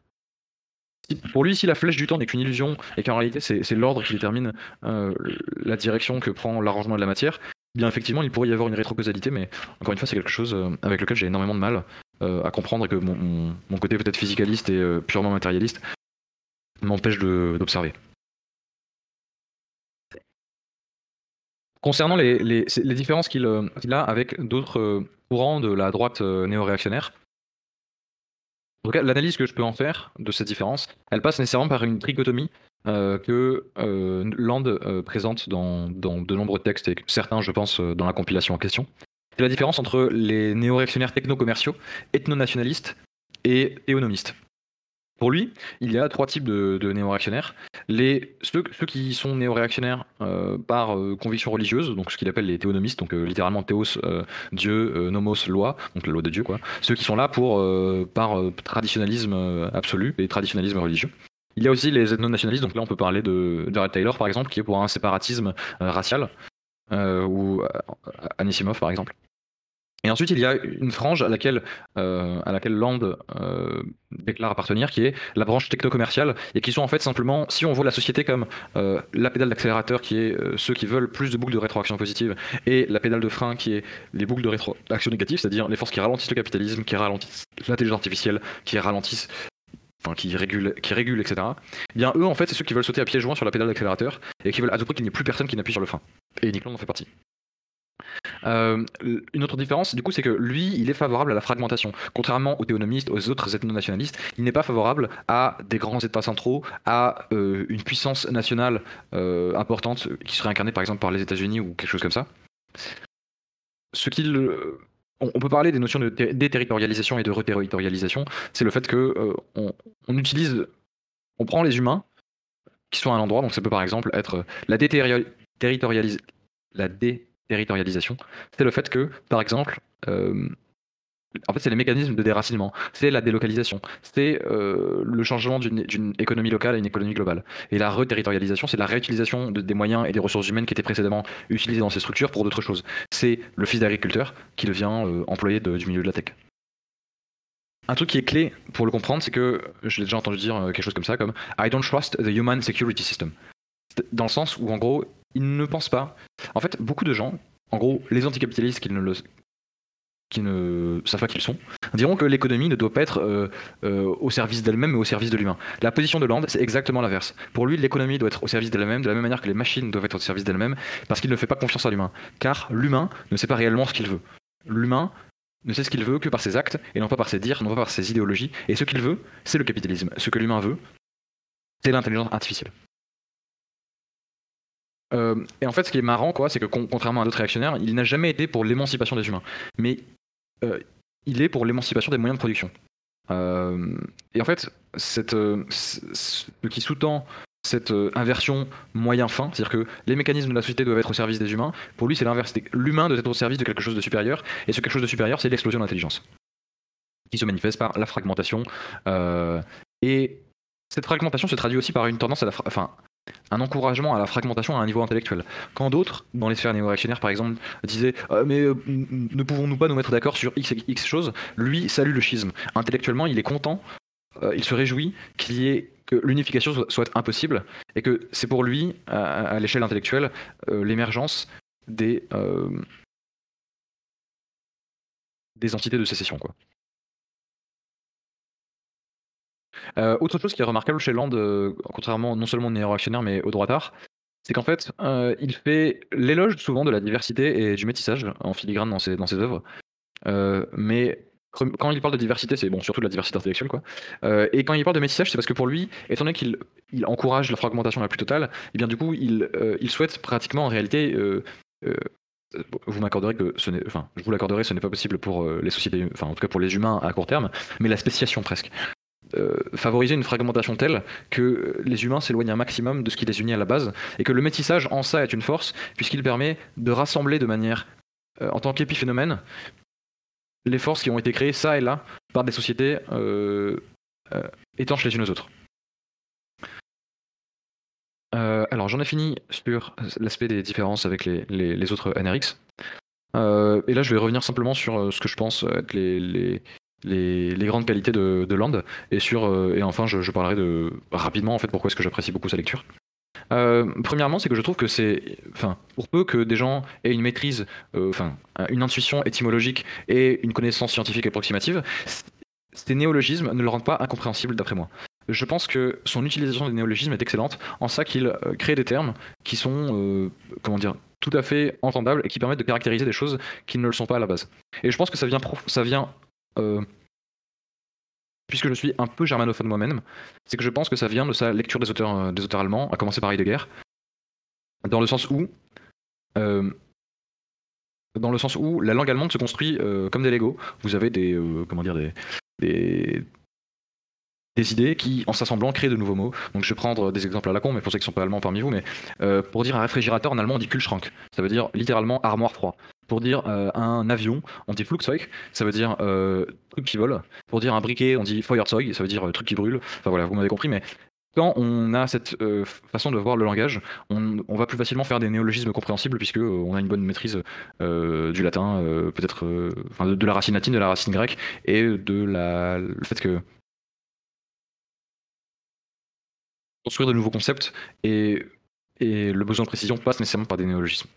Pour lui, si la flèche du temps n'est qu'une illusion et qu'en réalité c'est l'ordre qui détermine euh, la direction que prend l'arrangement de la matière, bien effectivement, il pourrait y avoir une rétrocausalité, mais encore une fois, c'est quelque chose euh, avec lequel j'ai énormément de mal euh, à comprendre et que mon, côté peut-être physicaliste et euh, purement matérialiste m'empêche d'observer. Concernant les, différences qu'il a avec d'autres courants de la droite néo-réactionnaire, en tout cas, l'analyse que je peux en faire de cette différence, elle passe nécessairement par une trichotomie euh, que euh, Land euh, présente dans, de nombreux textes, et certains, je pense, dans la compilation en question. C'est la différence entre les néo-réactionnaires techno-commerciaux, ethno-nationalistes et théonomistes. Pour lui, il y a trois types de, néo-réactionnaires. Les, ceux, qui sont néo-réactionnaires par conviction religieuse, donc ce qu'il appelle les théonomistes, donc littéralement théos, Dieu, nomos, loi, donc la loi de Dieu, quoi. Ceux qui sont là pour, par traditionnalisme absolu et traditionnalisme religieux. Il y a aussi les ethno-nationalistes, donc là on peut parler de Jared Taylor par exemple, qui est pour un séparatisme euh, racial, euh, ou euh, Anisimov par exemple. Et ensuite, il y a une frange à laquelle, à laquelle Land déclare appartenir, qui est la branche techno-commerciale, et qui sont en fait simplement, si on voit la société comme la pédale d'accélérateur, qui est ceux qui veulent plus de boucles de rétroaction positive, et la pédale de frein, qui est les boucles de rétroaction négative, c'est-à-dire les forces qui ralentissent le capitalisme, qui ralentissent l'intelligence artificielle, qui ralentissent enfin qui régule, qui régule, etc. Eh bien eux en fait c'est ceux qui veulent sauter à pieds joints sur la pédale d'accélérateur et qui veulent à tout prix qu'il n'y ait plus personne qui n'appuie sur le frein. Et Nick Land en fait partie. Euh, une autre différence, du coup, c'est que lui, il est favorable à la fragmentation. Contrairement aux théonomistes, aux autres ethno-nationalistes, il n'est pas favorable à des grands États centraux, à euh, une puissance nationale euh, importante qui serait incarnée par exemple par les États-Unis ou quelque chose comme ça. Ce qu'il on, peut parler des notions de déterritorialisation et de reterritorialisation. C'est le fait que on, utilise, on prend les humains qui sont à un endroit, donc ça peut par exemple être la, la déterritorialisation. C'est le fait que, par exemple, euh, en fait, c'est les mécanismes de déracinement, c'est la délocalisation, c'est euh, le changement d'une économie locale à une économie globale. Et la reterritorialisation, c'est la réutilisation des moyens et des ressources humaines qui étaient précédemment utilisées dans ces structures pour d'autres choses. C'est le fils d'agriculteur qui devient euh, employé du milieu de la tech. Un truc qui est clé pour le comprendre, c'est que je l'ai déjà entendu dire quelque chose comme ça, comme I don't trust the human security system. Dans le sens où, en gros, ils ne pensent pas. En fait, beaucoup de gens, en gros, les anticapitalistes qui ne le, qui ne savent pas qui ils sont, diront que l'économie ne doit pas être euh, euh, au service d'elle-même, mais au service de l'humain. La position de Land, c'est exactement l'inverse. Pour lui, l'économie doit être au service d'elle-même, de la même manière que les machines doivent être au service d'elles-mêmes, parce qu'il ne fait pas confiance à l'humain. Car l'humain ne sait pas réellement ce qu'il veut. L'humain ne sait ce qu'il veut que par ses actes, et non pas par ses dires, non pas par ses idéologies. Et ce qu'il veut, c'est le capitalisme. Ce que l'humain veut, c'est l'intelligence artificielle. Euh, et en fait, ce qui est marrant, quoi, c'est que contrairement à d'autres réactionnaires, il n'a jamais été pour l'émancipation des humains, mais euh, il est pour l'émancipation des moyens de production. Euh, et en fait, ce qui sous-tend cette inversion moyen-fin, c'est-à-dire que les mécanismes de la société doivent être au service des humains, pour lui c'est l'inverse, l'humain doit être au service de quelque chose de supérieur, et ce quelque chose de supérieur c'est l'explosion de l'intelligence, qui se manifeste par la fragmentation. et cette fragmentation se traduit aussi par une tendance à la, enfin, un encouragement à la fragmentation à un niveau intellectuel. Quand d'autres, dans les sphères néo-réactionnaires par exemple, disaient euh, mais euh, ne pouvons-nous pas nous mettre d'accord sur X X choses, lui salue le schisme. Intellectuellement, il est content, euh, il se réjouit qu'il y ait que l'unification soit, impossible et que c'est pour lui, à, l'échelle intellectuelle, l'émergence des des entités de sécession quoi. Euh, autre chose qui est remarquable chez Land, euh, contrairement non seulement aux néo-réactionnaires mais aux droitards, c'est qu'en fait, euh, il fait l'éloge souvent de la diversité et du métissage en filigrane dans ses, dans ses œuvres. mais quand il parle de diversité, c'est bon, surtout de la diversité intellectuelle, quoi. et quand il parle de métissage, c'est parce que pour lui, étant donné qu'il il encourage la fragmentation la plus totale, et eh bien du coup, il, il souhaite pratiquement en réalité vous m'accorderez que ce n'est, enfin, je vous l'accorderai, ce n'est pas possible pour les sociétés, enfin, en tout cas pour les humains à court terme, mais la spéciation presque. Euh, favoriser une fragmentation telle que les humains s'éloignent un maximum de ce qui les unit à la base, et que le métissage en ça est une force, puisqu'il permet de rassembler de manière, euh, en tant qu'épiphénomène, les forces qui ont été créées ça et là par des sociétés euh, étanches les unes aux autres. alors j'en ai fini sur l'aspect des différences avec les, autres NRX. et là je vais revenir simplement sur ce que je pense être les, les, grandes qualités de, Land et sur euh, et enfin je, parlerai de rapidement en fait pourquoi est-ce que j'apprécie beaucoup sa lecture. Euh, premièrement, c'est que je trouve que c'est, enfin, pour peu que des gens aient une maîtrise, euh, enfin, une intuition étymologique et une connaissance scientifique approximative, ces néologismes ne le rendent pas incompréhensible d'après moi. Je pense que son utilisation des néologismes est excellente en ça qu'il crée des termes qui sont, comment dire, tout à fait entendables et qui permettent de caractériser des choses qui ne le sont pas à la base. Et je pense que ça vient, ça vient puisque je suis un peu germanophone moi-même, c'est que je pense que ça vient de sa lecture des auteurs, euh, allemands, à commencer par Heidegger, dans le sens où euh, dans le sens où la langue allemande se construit comme des Lego. Vous avez des comment dire des, idées qui, en s'assemblant, créent de nouveaux mots. Donc je vais prendre des exemples à la con, mais pour ceux qui sont pas allemands parmi vous, mais pour dire un réfrigérateur en allemand on dit Kühlschrank. Ça veut dire littéralement armoire froid. Pour dire euh, un avion, on dit Flugzeug, ça veut dire euh, truc qui vole. Pour dire un briquet, on dit Feuerzeug, ça veut dire euh, truc qui brûle. Enfin voilà, vous m'avez compris, mais quand on a cette façon de voir le langage, on, va plus facilement faire des néologismes compréhensibles puisque on a une bonne maîtrise du latin, peut-être, de, la racine latine, de la racine grecque et de la, le fait que construire de nouveaux concepts et le besoin de précision passe nécessairement par des néologismes.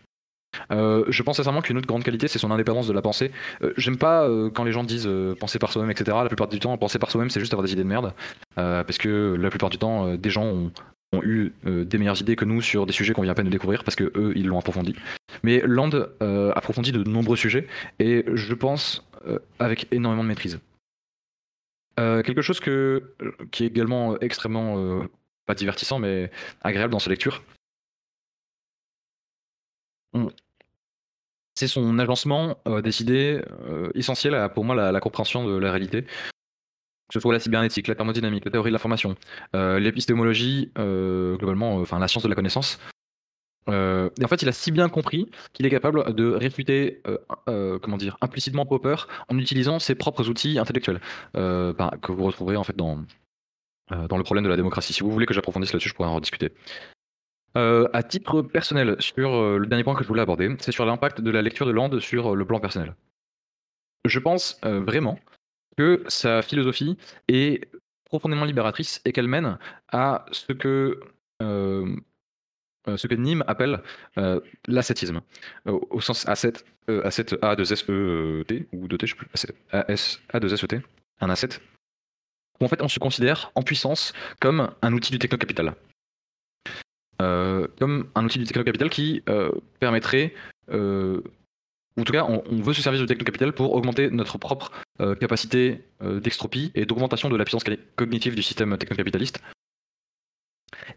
Euh, je pense sincèrement qu'une autre grande qualité, c'est son indépendance de la pensée. Euh, j'aime pas euh, quand les gens disent penser par soi-même, etc. La plupart du temps, penser par soi-même, c'est juste avoir des idées de merde. parce que la plupart du temps, des gens ont, eu des meilleures idées que nous sur des sujets qu'on vient à peine de découvrir parce que eux, ils l'ont approfondi. Mais Land approfondit de nombreux sujets et je pense avec énormément de maîtrise. quelque chose que, qui est également extrêmement, pas divertissant, mais agréable dans sa lecture, c'est son agencement euh, des euh, à, pour moi, la, compréhension de la réalité. Que ce soit la cybernétique, la thermodynamique, la théorie de l'information, euh, l'épistémologie, globalement, enfin la science de la connaissance. et en fait, il a si bien compris qu'il est capable de réfuter, comment dire, implicitement Popper en utilisant ses propres outils intellectuels, ben, que vous retrouverez en fait dans, dans le problème de la démocratie. Si vous voulez que j'approfondisse là-dessus, je pourrais en rediscuter. Euh, à titre personnel, sur euh, le dernier point que je voulais aborder, c'est sur l'impact de la lecture de Land sur euh, le plan personnel. Je pense vraiment que sa philosophie est profondément libératrice et qu'elle mène à ce que ce que Nîmes appelle l'ascétisme, au sens A7, A7 A 2 S E T ou 2 T, je sais plus, A 2 S E T, un A7, où en fait on se considère en puissance comme un outil du techno-capital. Euh, comme un outil du techno-capital qui euh, permettrait, euh, en tout cas, on, veut se servir du techno-capital pour augmenter notre propre capacité d'extropie et d'augmentation de la puissance cognitive du système techno-capitaliste.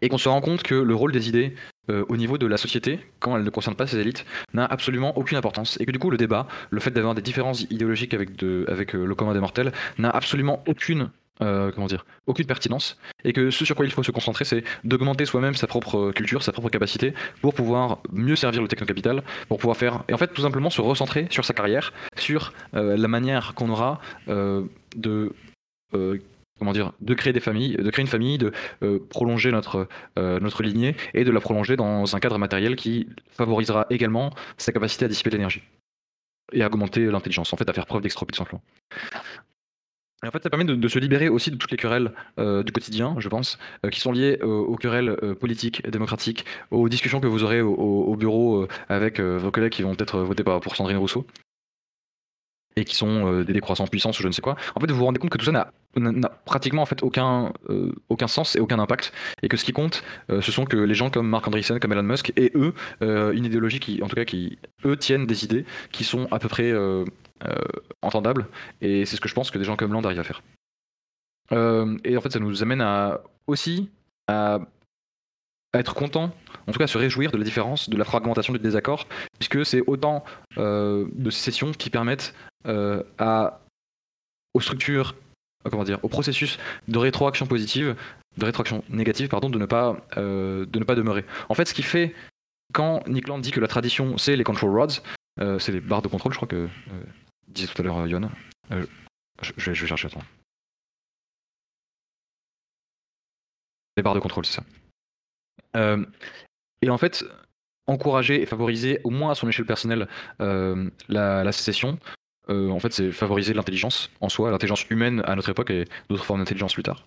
et qu'on se rend compte que le rôle des idées au niveau de la société, quand elles ne concernent pas ces élites, n'a absolument aucune importance. Et que du coup, le débat, le fait d'avoir des différences idéologiques avec, avec le commun des mortels, n'a absolument aucune euh, comment dire, aucune pertinence, et que ce sur quoi il faut se concentrer, c'est d'augmenter soi-même sa propre culture, sa propre capacité, pour pouvoir mieux servir le technocapital, pour pouvoir faire, et en fait tout simplement se recentrer sur sa carrière, sur la manière qu'on aura de comment dire, de créer des familles, de créer une famille, de euh, prolonger notre, euh, notre lignée et de la prolonger dans un cadre matériel qui favorisera également sa capacité à dissiper l'énergie et à augmenter l'intelligence, en fait, à faire preuve d'extropie tout simplement. Et en fait, ça permet de, se libérer aussi de toutes les querelles euh, du quotidien, je pense, qui sont liées aux querelles politiques, démocratiques, aux discussions que vous aurez au, bureau avec vos collègues qui vont peut-être voter pour Sandrine Rousseau et qui sont des décroissances puissances ou je ne sais quoi. En fait, vous vous rendez compte que tout ça n'a pratiquement en fait aucun, euh, aucun sens et aucun impact et que ce qui compte euh, ce sont que les gens comme Mark Andreessen comme Elon Musk et eux euh, une idéologie qui en tout cas qui eux tiennent des idées qui sont à peu près entendables et c'est ce que je pense que des gens comme Land arrivent à faire et en fait ça nous amène à aussi à, être content en tout cas à se réjouir de la différence de la fragmentation du désaccord puisque c'est autant de sessions qui permettent à aux structures euh, comment dire, au processus de rétroaction positive, de rétroaction négative, pardon, de ne pas, euh, de ne pas demeurer. En fait, ce qui fait quand Nick Land dit que la tradition, c'est les control rods, euh, c'est les barres de contrôle, je crois que disait tout à l'heure Yon. Je, je, vais, chercher, attends. Les barres de contrôle, c'est ça. et en fait, encourager et favoriser, au moins à son échelle personnelle, la, la, sécession, euh, en fait, c'est favoriser l'intelligence en soi, l'intelligence humaine à notre époque et d'autres formes d'intelligence plus tard.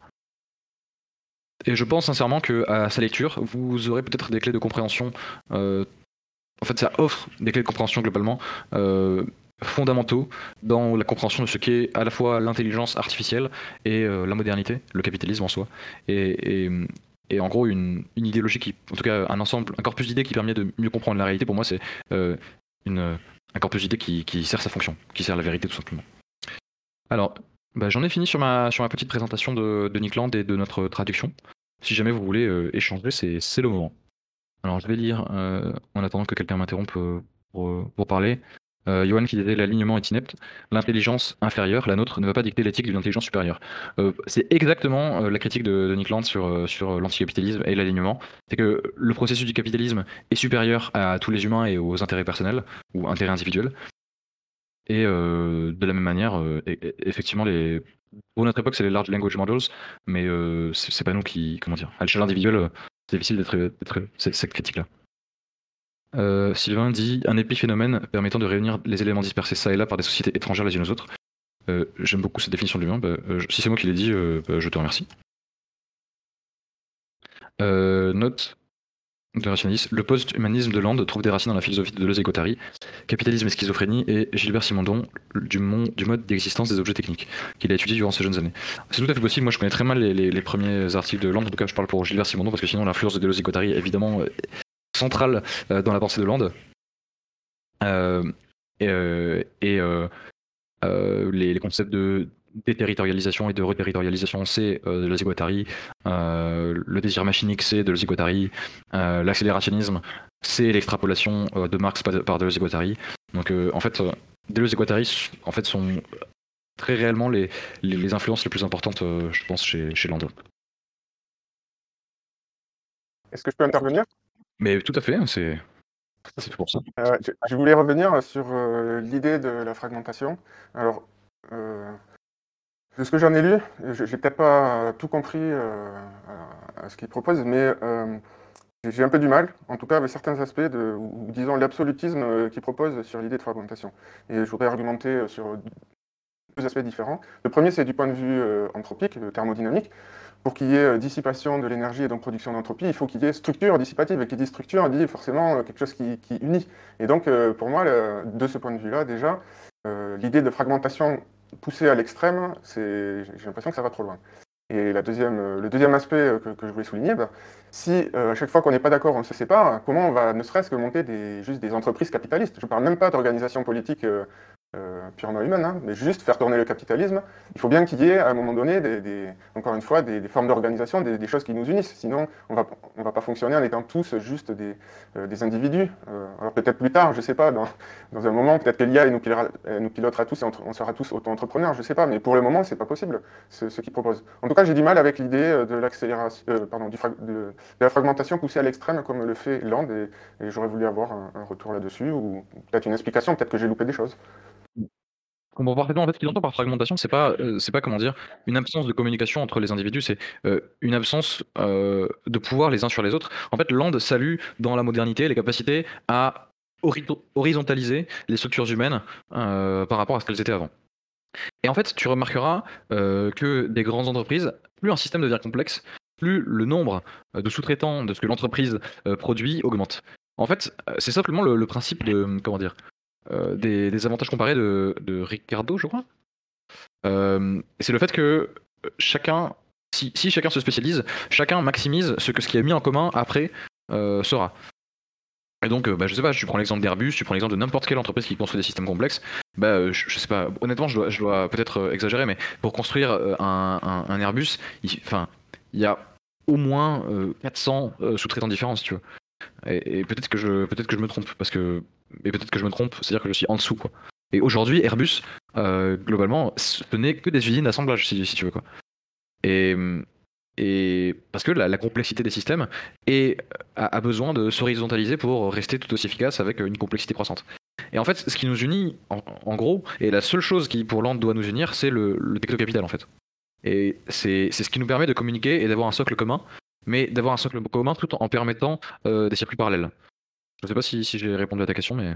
Et je pense sincèrement que à sa lecture, vous aurez peut-être des clés de compréhension. Euh, en fait, ça offre des clés de compréhension globalement euh, fondamentaux dans la compréhension de ce qu'est à la fois l'intelligence artificielle et la modernité, le capitalisme en soi. Et, en gros, une, idéologie qui, en tout cas, un ensemble, un corpus d'idées qui permet de mieux comprendre la réalité. Pour moi, c'est une un corpus d'idées qui, sert sa fonction, qui sert la vérité tout simplement. Alors, bah, j'en ai fini sur ma, petite présentation de, Nick Land et de notre traduction. Si jamais vous voulez euh, échanger, c'est le moment. Alors, je vais lire, euh, en attendant que quelqu'un m'interrompe euh, pour, parler. Euh, Johan qui disait l'alignement est inepte, l'intelligence inférieure, la nôtre, ne va pas dicter l'éthique d'une intelligence supérieure. Euh, c'est exactement euh, la critique de, Nick Land sur, sur l'anticapitalisme et l'alignement. C'est que le processus du capitalisme est supérieur à tous les humains et aux intérêts personnels ou intérêts individuels. Et de la même manière, effectivement, pour notre époque, c'est les large language models, mais c'est pas nous qui, comment dire, à l'échelle individuelle, c'est difficile d'être cette critique-là. Euh, Sylvain dit un épiphénomène permettant de réunir les éléments dispersés ça et là par des sociétés étrangères les unes aux autres. Euh, j'aime beaucoup cette définition de l'humain. Bah, euh, si c'est moi qui l'ai dit, bah, je te remercie. note de rationaliste. Le post-humanisme de Land trouve des racines dans la philosophie de Deleuze-Guattari, Capitalisme et schizophrénie, et Gilbert Simondon du, mode d'existence des objets techniques, qu'il a étudié durant ses jeunes années. C'est tout à fait possible. Moi, je connais très mal les, premiers articles de Land. En tout cas, je parle pour Gilbert Simondon parce que sinon, l'influence de Deleuze-Guattari, évidemment, centrale euh, dans la pensée de Hollande. Euh, et, euh, les, concepts de déterritorialisation et de reterritorialisation, c'est de la Guattari. le désir machinique, c'est de la Guattari. L'accélérationnisme, c'est l'extrapolation de Marx par de la Guattari. Donc en fait, Deleuze et Guattari en fait, sont très réellement les, influences les plus importantes, je pense, chez, chez Land. Est-ce que je peux intervenir? Mais tout à fait, hein, c'est pour ça. Euh, je, voulais revenir sur euh, l'idée de la fragmentation. Alors, euh, de ce que j'en ai lu, je n'ai peut-être pas tout compris à, ce qu'il propose, mais j'ai un peu du mal, en tout cas avec certains aspects, ou, disons l'absolutisme qu'il propose sur l'idée de fragmentation. Et je voudrais argumenter sur deux aspects différents. Le premier, c'est du point de vue anthropique, thermodynamique pour qu'il y ait euh, dissipation de l'énergie et donc production d'entropie, il faut qu'il y ait structure dissipative. Et qui dit structure, dit forcément euh, quelque chose qui, unit. Et donc, euh, pour moi, de ce point de vue-là, déjà, l'idée de fragmentation poussée à l'extrême, j'ai l'impression que ça va trop loin. Et la deuxième, le deuxième aspect que, je voulais souligner, bah, si à chaque fois qu'on n'est pas d'accord, on se sépare, comment on va ne serait-ce que monter des, juste des entreprises capitalistes? Je ne parle même pas d'organisation politique euh, purement humaine, hein, mais juste faire tourner le capitalisme, il faut bien qu'il y ait à un moment donné, des, encore une fois, des, formes d'organisation, des, choses qui nous unissent. Sinon, on ne va pas fonctionner en étant tous juste des, euh, individus. Euh, alors peut-être plus tard, je ne sais pas, dans, un moment, peut-être que l'IA nous, nous pilotera tous et on, sera tous auto-entrepreneurs, je ne sais pas, mais pour le moment, ce n'est pas possible, ce, ce qu'ils proposent. En tout cas, j'ai du mal avec l'idée de l'accélération, pardon, de, la fragmentation poussée à l'extrême comme le fait Land, et, j'aurais voulu avoir un retour là-dessus, ou peut-être une explication, peut-être que j'ai loupé des choses comprends parfaitement. En fait, ce qu'il entend par fragmentation, c'est pas, euh, c'est pas comment dire, une absence de communication entre les individus, c'est euh, une absence euh, de pouvoir les uns sur les autres. En fait, Land salue dans la modernité les capacités à horizontaliser les structures humaines par rapport à ce qu'elles étaient avant. Et en fait, tu remarqueras que des grandes entreprises, plus un système devient complexe, plus le nombre de sous-traitants de ce que l'entreprise produit augmente. En fait, c'est simplement le, le, principe de comment dire euh, des, avantages comparés de, Ricardo, je crois. Euh, c'est le fait que chacun, si, chacun se spécialise, chacun maximise ce que ce qui est mis en commun après euh, sera. Et donc, bah, je sais pas, tu prends l'exemple d'Airbus, tu prends l'exemple de n'importe quelle entreprise qui construit des systèmes complexes, bah, je, sais pas, honnêtement, je dois, peut-être exagérer, mais pour construire un, Airbus, il, il y a au moins 400 sous-traitants différents, si tu veux. Et, peut-être que je peut-être que je me trompe parce que et peut-être que je me trompe, c'est-à-dire que je suis en dessous quoi. Et aujourd'hui Airbus euh, globalement ce n'est que des usines d'assemblage si, tu veux quoi. Et et parce que la, complexité des systèmes est, a, besoin de s'horizontaliser pour rester tout aussi efficace avec une complexité croissante. Et en fait, ce qui nous unit, en, gros, et la seule chose qui pour Land doit nous unir, c'est le, le techno-capital en fait. Et c'est ce qui nous permet de communiquer et d'avoir un socle commun mais d'avoir un socle commun tout en permettant euh, des circuits parallèles. Je ne sais pas si, j'ai répondu à ta question, mais.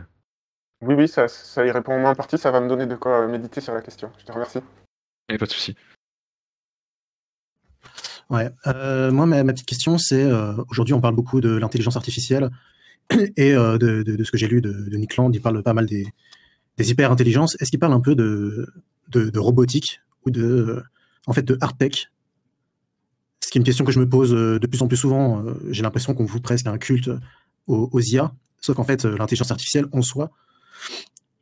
Oui, oui, ça, ça y répond en partie, ça va me donner de quoi méditer sur la question. Je te remercie. Et pas de souci. Ouais, euh, moi, ma, petite question, c'est euh, aujourd'hui, on parle beaucoup de l'intelligence artificielle et de, ce que j'ai lu de, Nick Land, il parle pas mal des, des hyper-intelligences. Est-ce qu'il parle un peu de, de, robotique ou de, en fait, de hard tech? Ce qui est une question que je me pose euh, de plus en plus souvent. Euh, j'ai l'impression qu'on voue presque un culte aux, IA, sauf qu'en fait, euh, l'intelligence artificielle en soi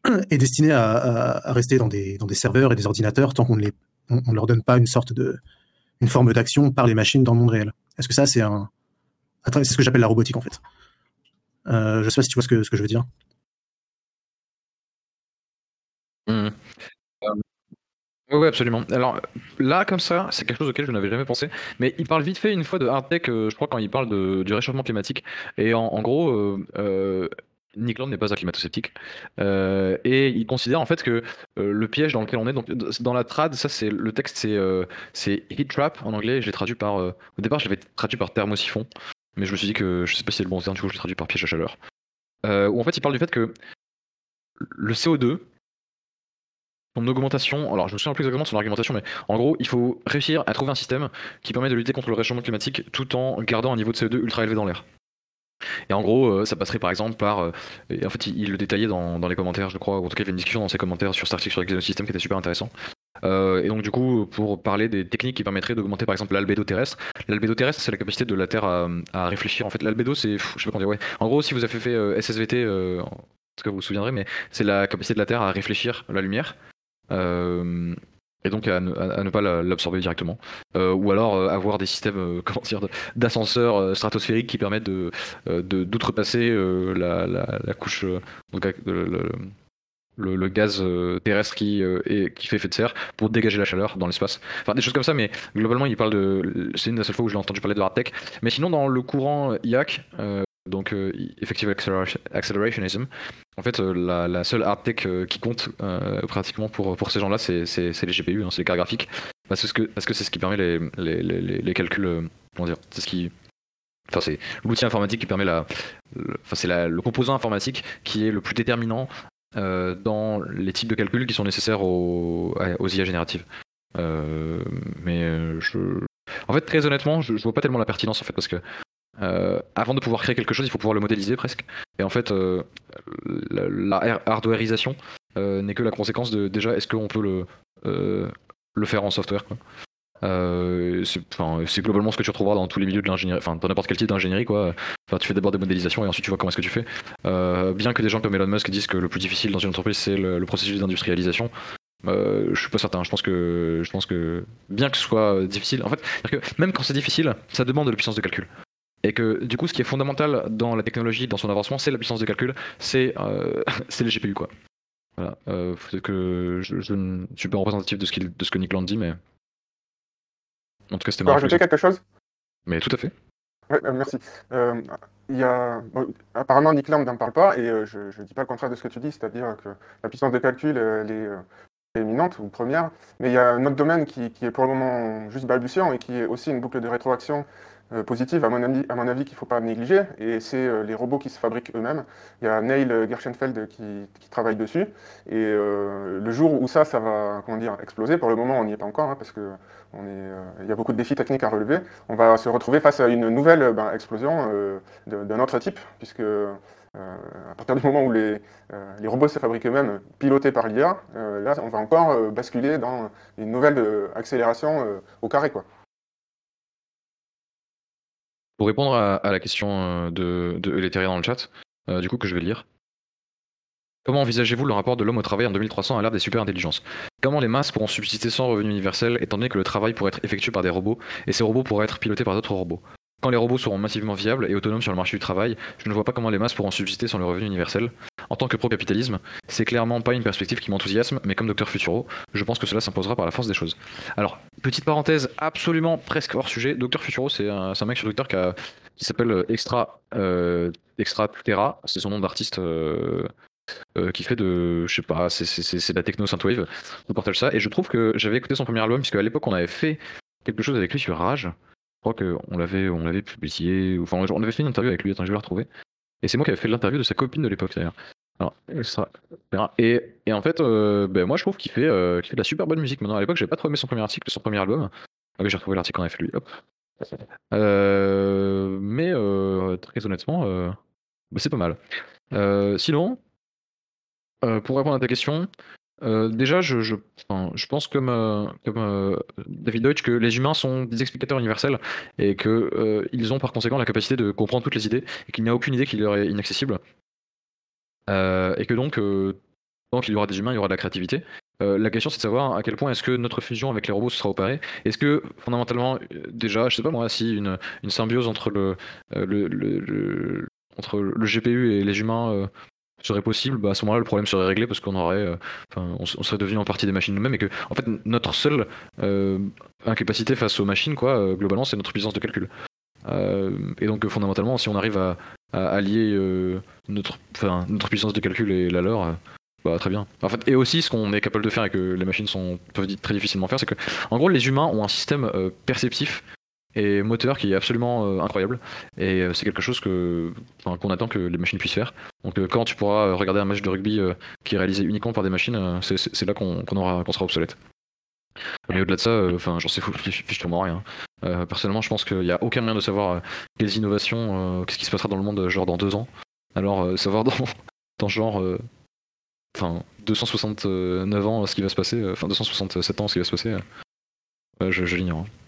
est destinée à, rester dans des, serveurs et des ordinateurs tant qu'on ne on, leur donne pas une sorte de une forme d'action par les machines dans le monde réel. Est-ce que ça, c'est un. C'est ce que j'appelle la robotique, en fait. je ne sais pas si tu vois ce que, ce que je veux dire. Mmh. Oui, absolument. Alors là, comme ça, c'est quelque chose auquel je n'avais jamais pensé. Mais il parle vite fait une fois de hard tech, euh, je crois, quand il parle du réchauffement climatique. Et en, gros, euh, euh, Nick Land n'est pas un climato-sceptique. et il considère en fait que le piège dans lequel on est, donc dans la trad, ça c'est le texte, c'est heat trap en anglais. Je l'ai traduit par. au départ, je l'avais traduit par thermosiphon. Mais je me suis dit que je sais pas si c'est le bon terme, du coup, je l'ai traduit par piège à chaleur. où en fait, il parle du fait que le CO2 son augmentation, alors je me souviens plus exactement de son argumentation, mais en gros, il faut réussir à trouver un système qui permet de lutter contre le réchauffement climatique tout en gardant un niveau de CO2 ultra élevé dans l'air. Et en gros, euh, ça passerait par exemple par. Euh, en fait, il, le détaillait dans, les commentaires, je crois, ou en tout cas, il y avait une discussion dans ses commentaires sur cet article sur l'exosystème qui était super intéressant. Euh, et donc, du coup, pour parler des techniques qui permettraient d'augmenter par exemple l'albédo terrestre, l'albédo terrestre, c'est la capacité de la Terre à, réfléchir. En fait, l'albédo, c'est. Je sais pas comment dire, ouais. En gros, si vous avez fait SSVT, en tout cas, vous vous souviendrez, mais c'est la capacité de la Terre à réfléchir la lumière. Euh, et donc à ne, pas l'absorber directement. Euh, ou alors euh, avoir des systèmes d'ascenseurs stratosphériques qui permettent de d'outrepasser la, la, couche, le, gaz terrestre qui, qui fait effet de serre pour dégager la chaleur dans l'espace. Enfin des choses comme ça, mais globalement il parle de. C'est une des seules fois où j'ai entendu parler de hard tech. Mais sinon dans le courant IAC, donc euh, Effective Accelerationism. En fait, euh, la, seule hard tech euh, qui compte pratiquement pour, pour ces gens-là, c'est les GPU, hein, c'est les cartes graphiques, parce que parce que c'est ce qui permet les, les, les, les calculs. comment dire C'est ce qui Enfin, c'est l'outil informatique qui permet la. Enfin, c'est le composant informatique qui est le plus déterminant dans les types de calculs qui sont nécessaires aux, aux IA génératives. mais je. En fait, très honnêtement, je, je, vois pas tellement la pertinence en fait parce que euh, avant de pouvoir créer quelque chose, il faut pouvoir le modéliser presque. Et en fait, euh, la, hardwareisation euh, n'est que la conséquence de déjà est-ce qu'on peut le, faire en software. C'est globalement ce que tu retrouveras dans tous les milieux de l'ingénierie, enfin dans n'importe quel type d'ingénierie quoi. Tu fais d'abord des modélisations et ensuite tu vois comment est-ce que tu fais. Bien que des gens comme Elon Musk disent que le plus difficile dans une entreprise c'est le, processus d'industrialisation. Euh, je suis pas certain. Je pense que, je pense que bien que ce soit difficile, en fait, que même quand c'est difficile, ça demande de la puissance de calcul. Et que du coup, ce qui est fondamental dans la technologie, dans son avancement, c'est la puissance de calcul, c'est euh, les GPU quoi. Voilà. Euh, que je, je ne suis pas représentatif de ce, qu'il- de ce que Nick Land dit, mais en tout cas, c'était rajouter quelque chose? Mais tout à fait. Ouais, euh, merci. Euh, il y a, bon, apparemment, Nick Land n'en parle pas, et euh, je ne dis pas le contraire de ce que tu dis, c'est-à-dire que la puissance de calcul, elle est éminente ou première, mais il y a un autre domaine qui, qui est pour le moment juste balbutiant et qui est aussi une boucle de rétroaction positive, à mon avis, qu'il ne faut pas négliger, et c'est euh, les robots qui se fabriquent eux-mêmes. Il y a Neil Gershenfeld qui, travaille dessus, et euh, le jour où ça, ça va comment dire, exploser, pour le moment, on n'y est pas encore, hein, parce que on est, euh, il y a beaucoup de défis techniques à relever, on va se retrouver face à une nouvelle euh, ben, explosion euh, d'un autre type, puisque euh, à partir du moment où les, euh, les robots se fabriquent eux-mêmes, pilotés par l'IA, euh, là, on va encore euh, basculer dans une nouvelle euh, accélération euh, au carré. Quoi. Pour répondre à, la question euh, de, de dans le chat, euh, du coup que je vais lire. Comment envisagez-vous le rapport de l'homme au travail en 2300 à l'ère des super-intelligences? Comment les masses pourront subsister sans revenu universel étant donné que le travail pourrait être effectué par des robots et ces robots pourraient être pilotés par d'autres robots? Quand les robots seront massivement viables et autonomes sur le marché du travail, je ne vois pas comment les masses pourront subsister sans le revenu universel. En tant que pro-capitalisme, c'est clairement pas une perspective qui m'enthousiasme, mais comme Docteur Futuro, je pense que cela s'imposera par la force des choses. Alors, petite parenthèse absolument presque hors sujet, Docteur Futuro, c'est un, mec sur Twitter qui, s'appelle Extra, euh, Extra Terra, c'est son nom d'artiste. euh, euh, qui fait de, je sais pas, c'est de la techno synthwave. On partage ça et je trouve que j'avais écouté son premier album puisque à l'époque on avait fait quelque chose avec lui sur Rage. Crois qu'on l'avait, on l'avait publié, enfin on avait fait une interview avec lui. Attends, je vais la retrouver. Et c'est moi qui avais fait l'interview de sa copine de l'époque d'ailleurs. Et, et en fait, euh, ben, moi je trouve qu'il fait, euh, fait de la super bonne musique. Maintenant, à l'époque, j'avais pas trop aimé son premier article, son premier album. Ah oui, j'ai retrouvé l'article fait lui. Hop. Euh, mais très honnêtement, bah, c'est pas mal. Sinon, pour répondre à ta question, euh, déjà, je, pense comme, euh, euh, David Deutsch que les humains sont des explicateurs universels et qu'ils ont par conséquent la capacité de comprendre toutes les idées et qu'il n'y a aucune idée qui leur est inaccessible. Et que donc, tant qu'il y aura des humains, il y aura de la créativité. La question c'est de savoir à quel point est-ce que notre fusion avec les robots se sera opérée. Est-ce que fondamentalement, déjà, je sais pas moi, si une, symbiose entre le, GPU et les humains serait possible, bah, à ce moment-là le problème serait réglé parce qu'on aurait, euh, on, serait devenu en partie des machines nous-mêmes et que en fait notre seule euh, incapacité face aux machines, quoi, euh, globalement, c'est notre puissance de calcul. Et donc fondamentalement, si on arrive à, allier notre, notre puissance de calcul et la leur, bah, très bien. En fait, et aussi, ce qu'on est capable de faire et que les machines sont, peuvent très difficilement faire, c'est que, en gros, les humains ont un système perceptif et moteur qui est absolument euh, incroyable. Et euh, c'est quelque chose que, qu'on attend que les machines puissent faire. Donc, euh, quand tu pourras regarder un match de rugby qui est réalisé uniquement par des machines, c'est, là qu'on, sera obsolète. Mais au-delà de ça, enfin, j'en sais fou, fiche fichement rien. Personnellement, je pense qu'il n'y a aucun moyen de savoir quelles innovations, qu'est-ce qui se passera dans le monde, genre dans deux ans. Alors, savoir dans, genre, enfin, 269 ans, ce qui va se passer, enfin, 267 ans, ce qui va se passer, je, je l'ignore. hein.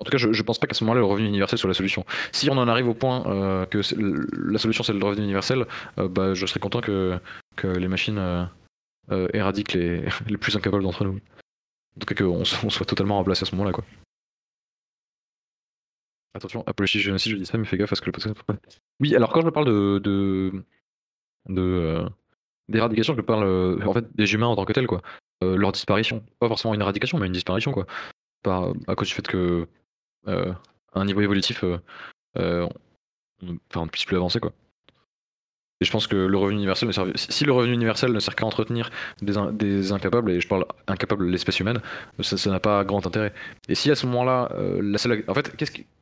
En tout cas, je, je pense pas qu'à ce moment-là, le revenu universel soit la solution. Si on en arrive au point euh, que la solution c'est le revenu universel, euh, bah, je serais content que, les machines euh, éradiquent les, les plus incapables d'entre nous. En tout cas, qu'on soit totalement remplacé à ce moment-là, quoi. Attention, apologie génocide, je dis ça, mais fais gaffe parce que le. Oui, alors quand je parle de. de, de d'éradication, je parle en fait des humains en tant que tels, quoi. Leur disparition. Pas forcément une éradication, mais une disparition, quoi. Par, à cause du fait que. Euh, à un niveau évolutif, euh, euh, on, on ne puisse plus avancer, quoi. Et je pense que le revenu universel ne sert, si le revenu universel ne sert qu'à entretenir des, des incapables, et je parle incapables de l'espèce humaine, ça n'a pas grand intérêt. Et si à ce moment-là, euh, en fait,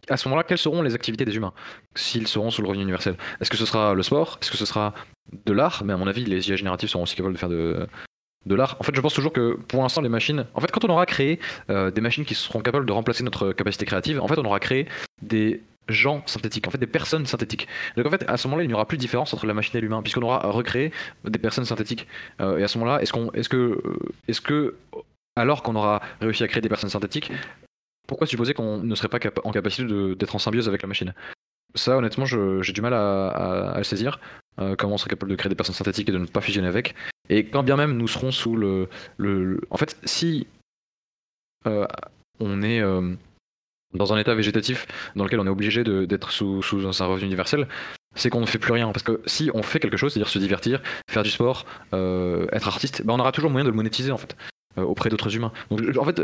à ce moment-là, quelles seront les activités des humains s'ils seront sous le revenu universel? Est-ce que ce sera le sport? Est-ce que ce sera de l'art? Mais à mon avis, les IA génératives seront aussi capables de faire de, de l'art. En fait, je pense toujours que pour l'instant, les machines. En fait, quand on aura créé euh, des machines qui seront capables de remplacer notre capacité créative, en fait, on aura créé des gens synthétiques, en fait, des personnes synthétiques. Donc, en fait, à ce moment-là, il n'y aura plus de différence entre la machine et l'humain, puisqu'on aura recréé des personnes synthétiques. Euh, et à ce moment-là, est-ce qu'on, est-ce que, euh, est-ce que alors qu'on aura réussi à créer des personnes synthétiques, pourquoi supposer qu'on ne serait pas en capacité d'être en symbiose avec la machine? Ça, honnêtement, j'ai du mal à, le saisir. Euh, comment on serait capable de créer des personnes synthétiques et de ne pas fusionner avec. Et quand bien même nous serons sous le. le, En fait, si euh, on est euh, dans un état végétatif dans lequel on est obligé d'être sous, sous un revenu universel, c'est qu'on ne fait plus rien. Parce que si on fait quelque chose, c'est-à-dire se divertir, faire du sport, être artiste, ben on aura toujours moyen de le monétiser en fait auprès d'autres humains. Donc en fait,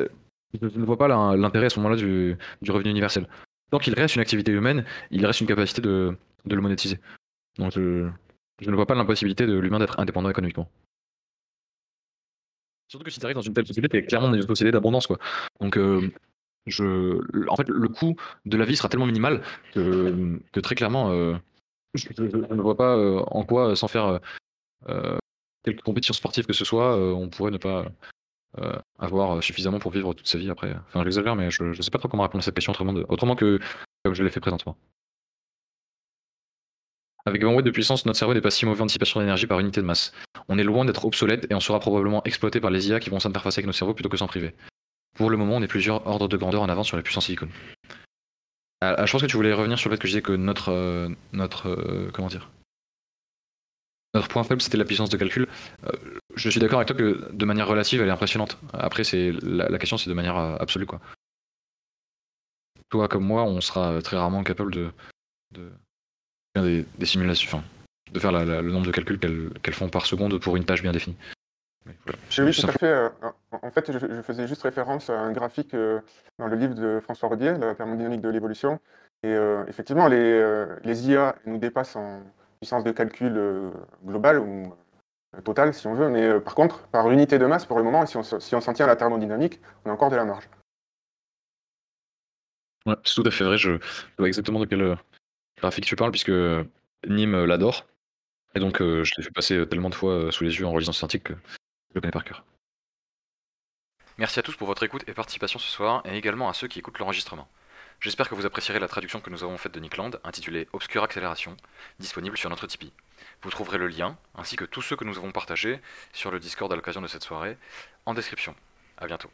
je ne vois pas l'intérêt à ce moment-là du, revenu universel. Tant qu'il reste une activité humaine, il reste une capacité de, le monétiser. Donc je, ne vois pas l'impossibilité de l'humain d'être indépendant économiquement. Surtout que si tu arrives dans une telle société, tu es clairement dans une société d'abondance. quoi. Donc euh, je, en fait, le coût de la vie sera tellement minimal que, très clairement, euh, je, ne vois pas euh, en quoi, sans faire quelque compétition sportive que ce soit, on pourrait ne pas avoir suffisamment pour vivre toute sa vie après. Enfin, j'exagère, mais je ne sais pas trop comment répondre à cette question autrement que comme je l'ai fait présentement. Avec 20 watts de puissance, notre cerveau n'est pas si mauvais en dissipation d'énergie par unité de masse. On est loin d'être obsolète et on sera probablement exploité par les IA qui vont s'interfacer avec nos cerveaux plutôt que s'en priver. Pour le moment, on est plusieurs ordres de grandeur en avance sur la puissance silicone. Ah, ah, je pense que tu voulais revenir sur le fait que je disais que notre, euh, notre euh, comment dire, notre point faible, c'était la puissance de calcul. Euh, je suis d'accord avec toi que de manière relative, elle est impressionnante. Après, c'est la, question, c'est de manière absolue, quoi. Toi comme moi, on sera très rarement capable de des, simulations, de faire le nombre de calculs qu'elles font par seconde pour une tâche bien définie. Oui, tout à fait. Euh, en fait, je, faisais juste référence à un graphique dans le livre de François Rodier, La thermodynamique de l'évolution. Et effectivement, les, les IA nous dépassent en, puissance de calcul euh, globale ou euh, totale, si on veut. Mais euh, par contre, par unité de masse, pour le moment, si on, si s'en tient à la thermodynamique, on a encore de la marge. Ouais, c'est tout à fait vrai. Je vois exactement de quel Merci à tous pour votre écoute et participation ce soir, et également à ceux qui écoutent l'enregistrement. J'espère que vous apprécierez la traduction que nous avons faite de Nickland, intitulée Obscure Accélération, disponible sur notre Tipeee. Vous trouverez le lien, ainsi que tous ceux que nous avons partagés sur le Discord à l'occasion de cette soirée, en description. A bientôt.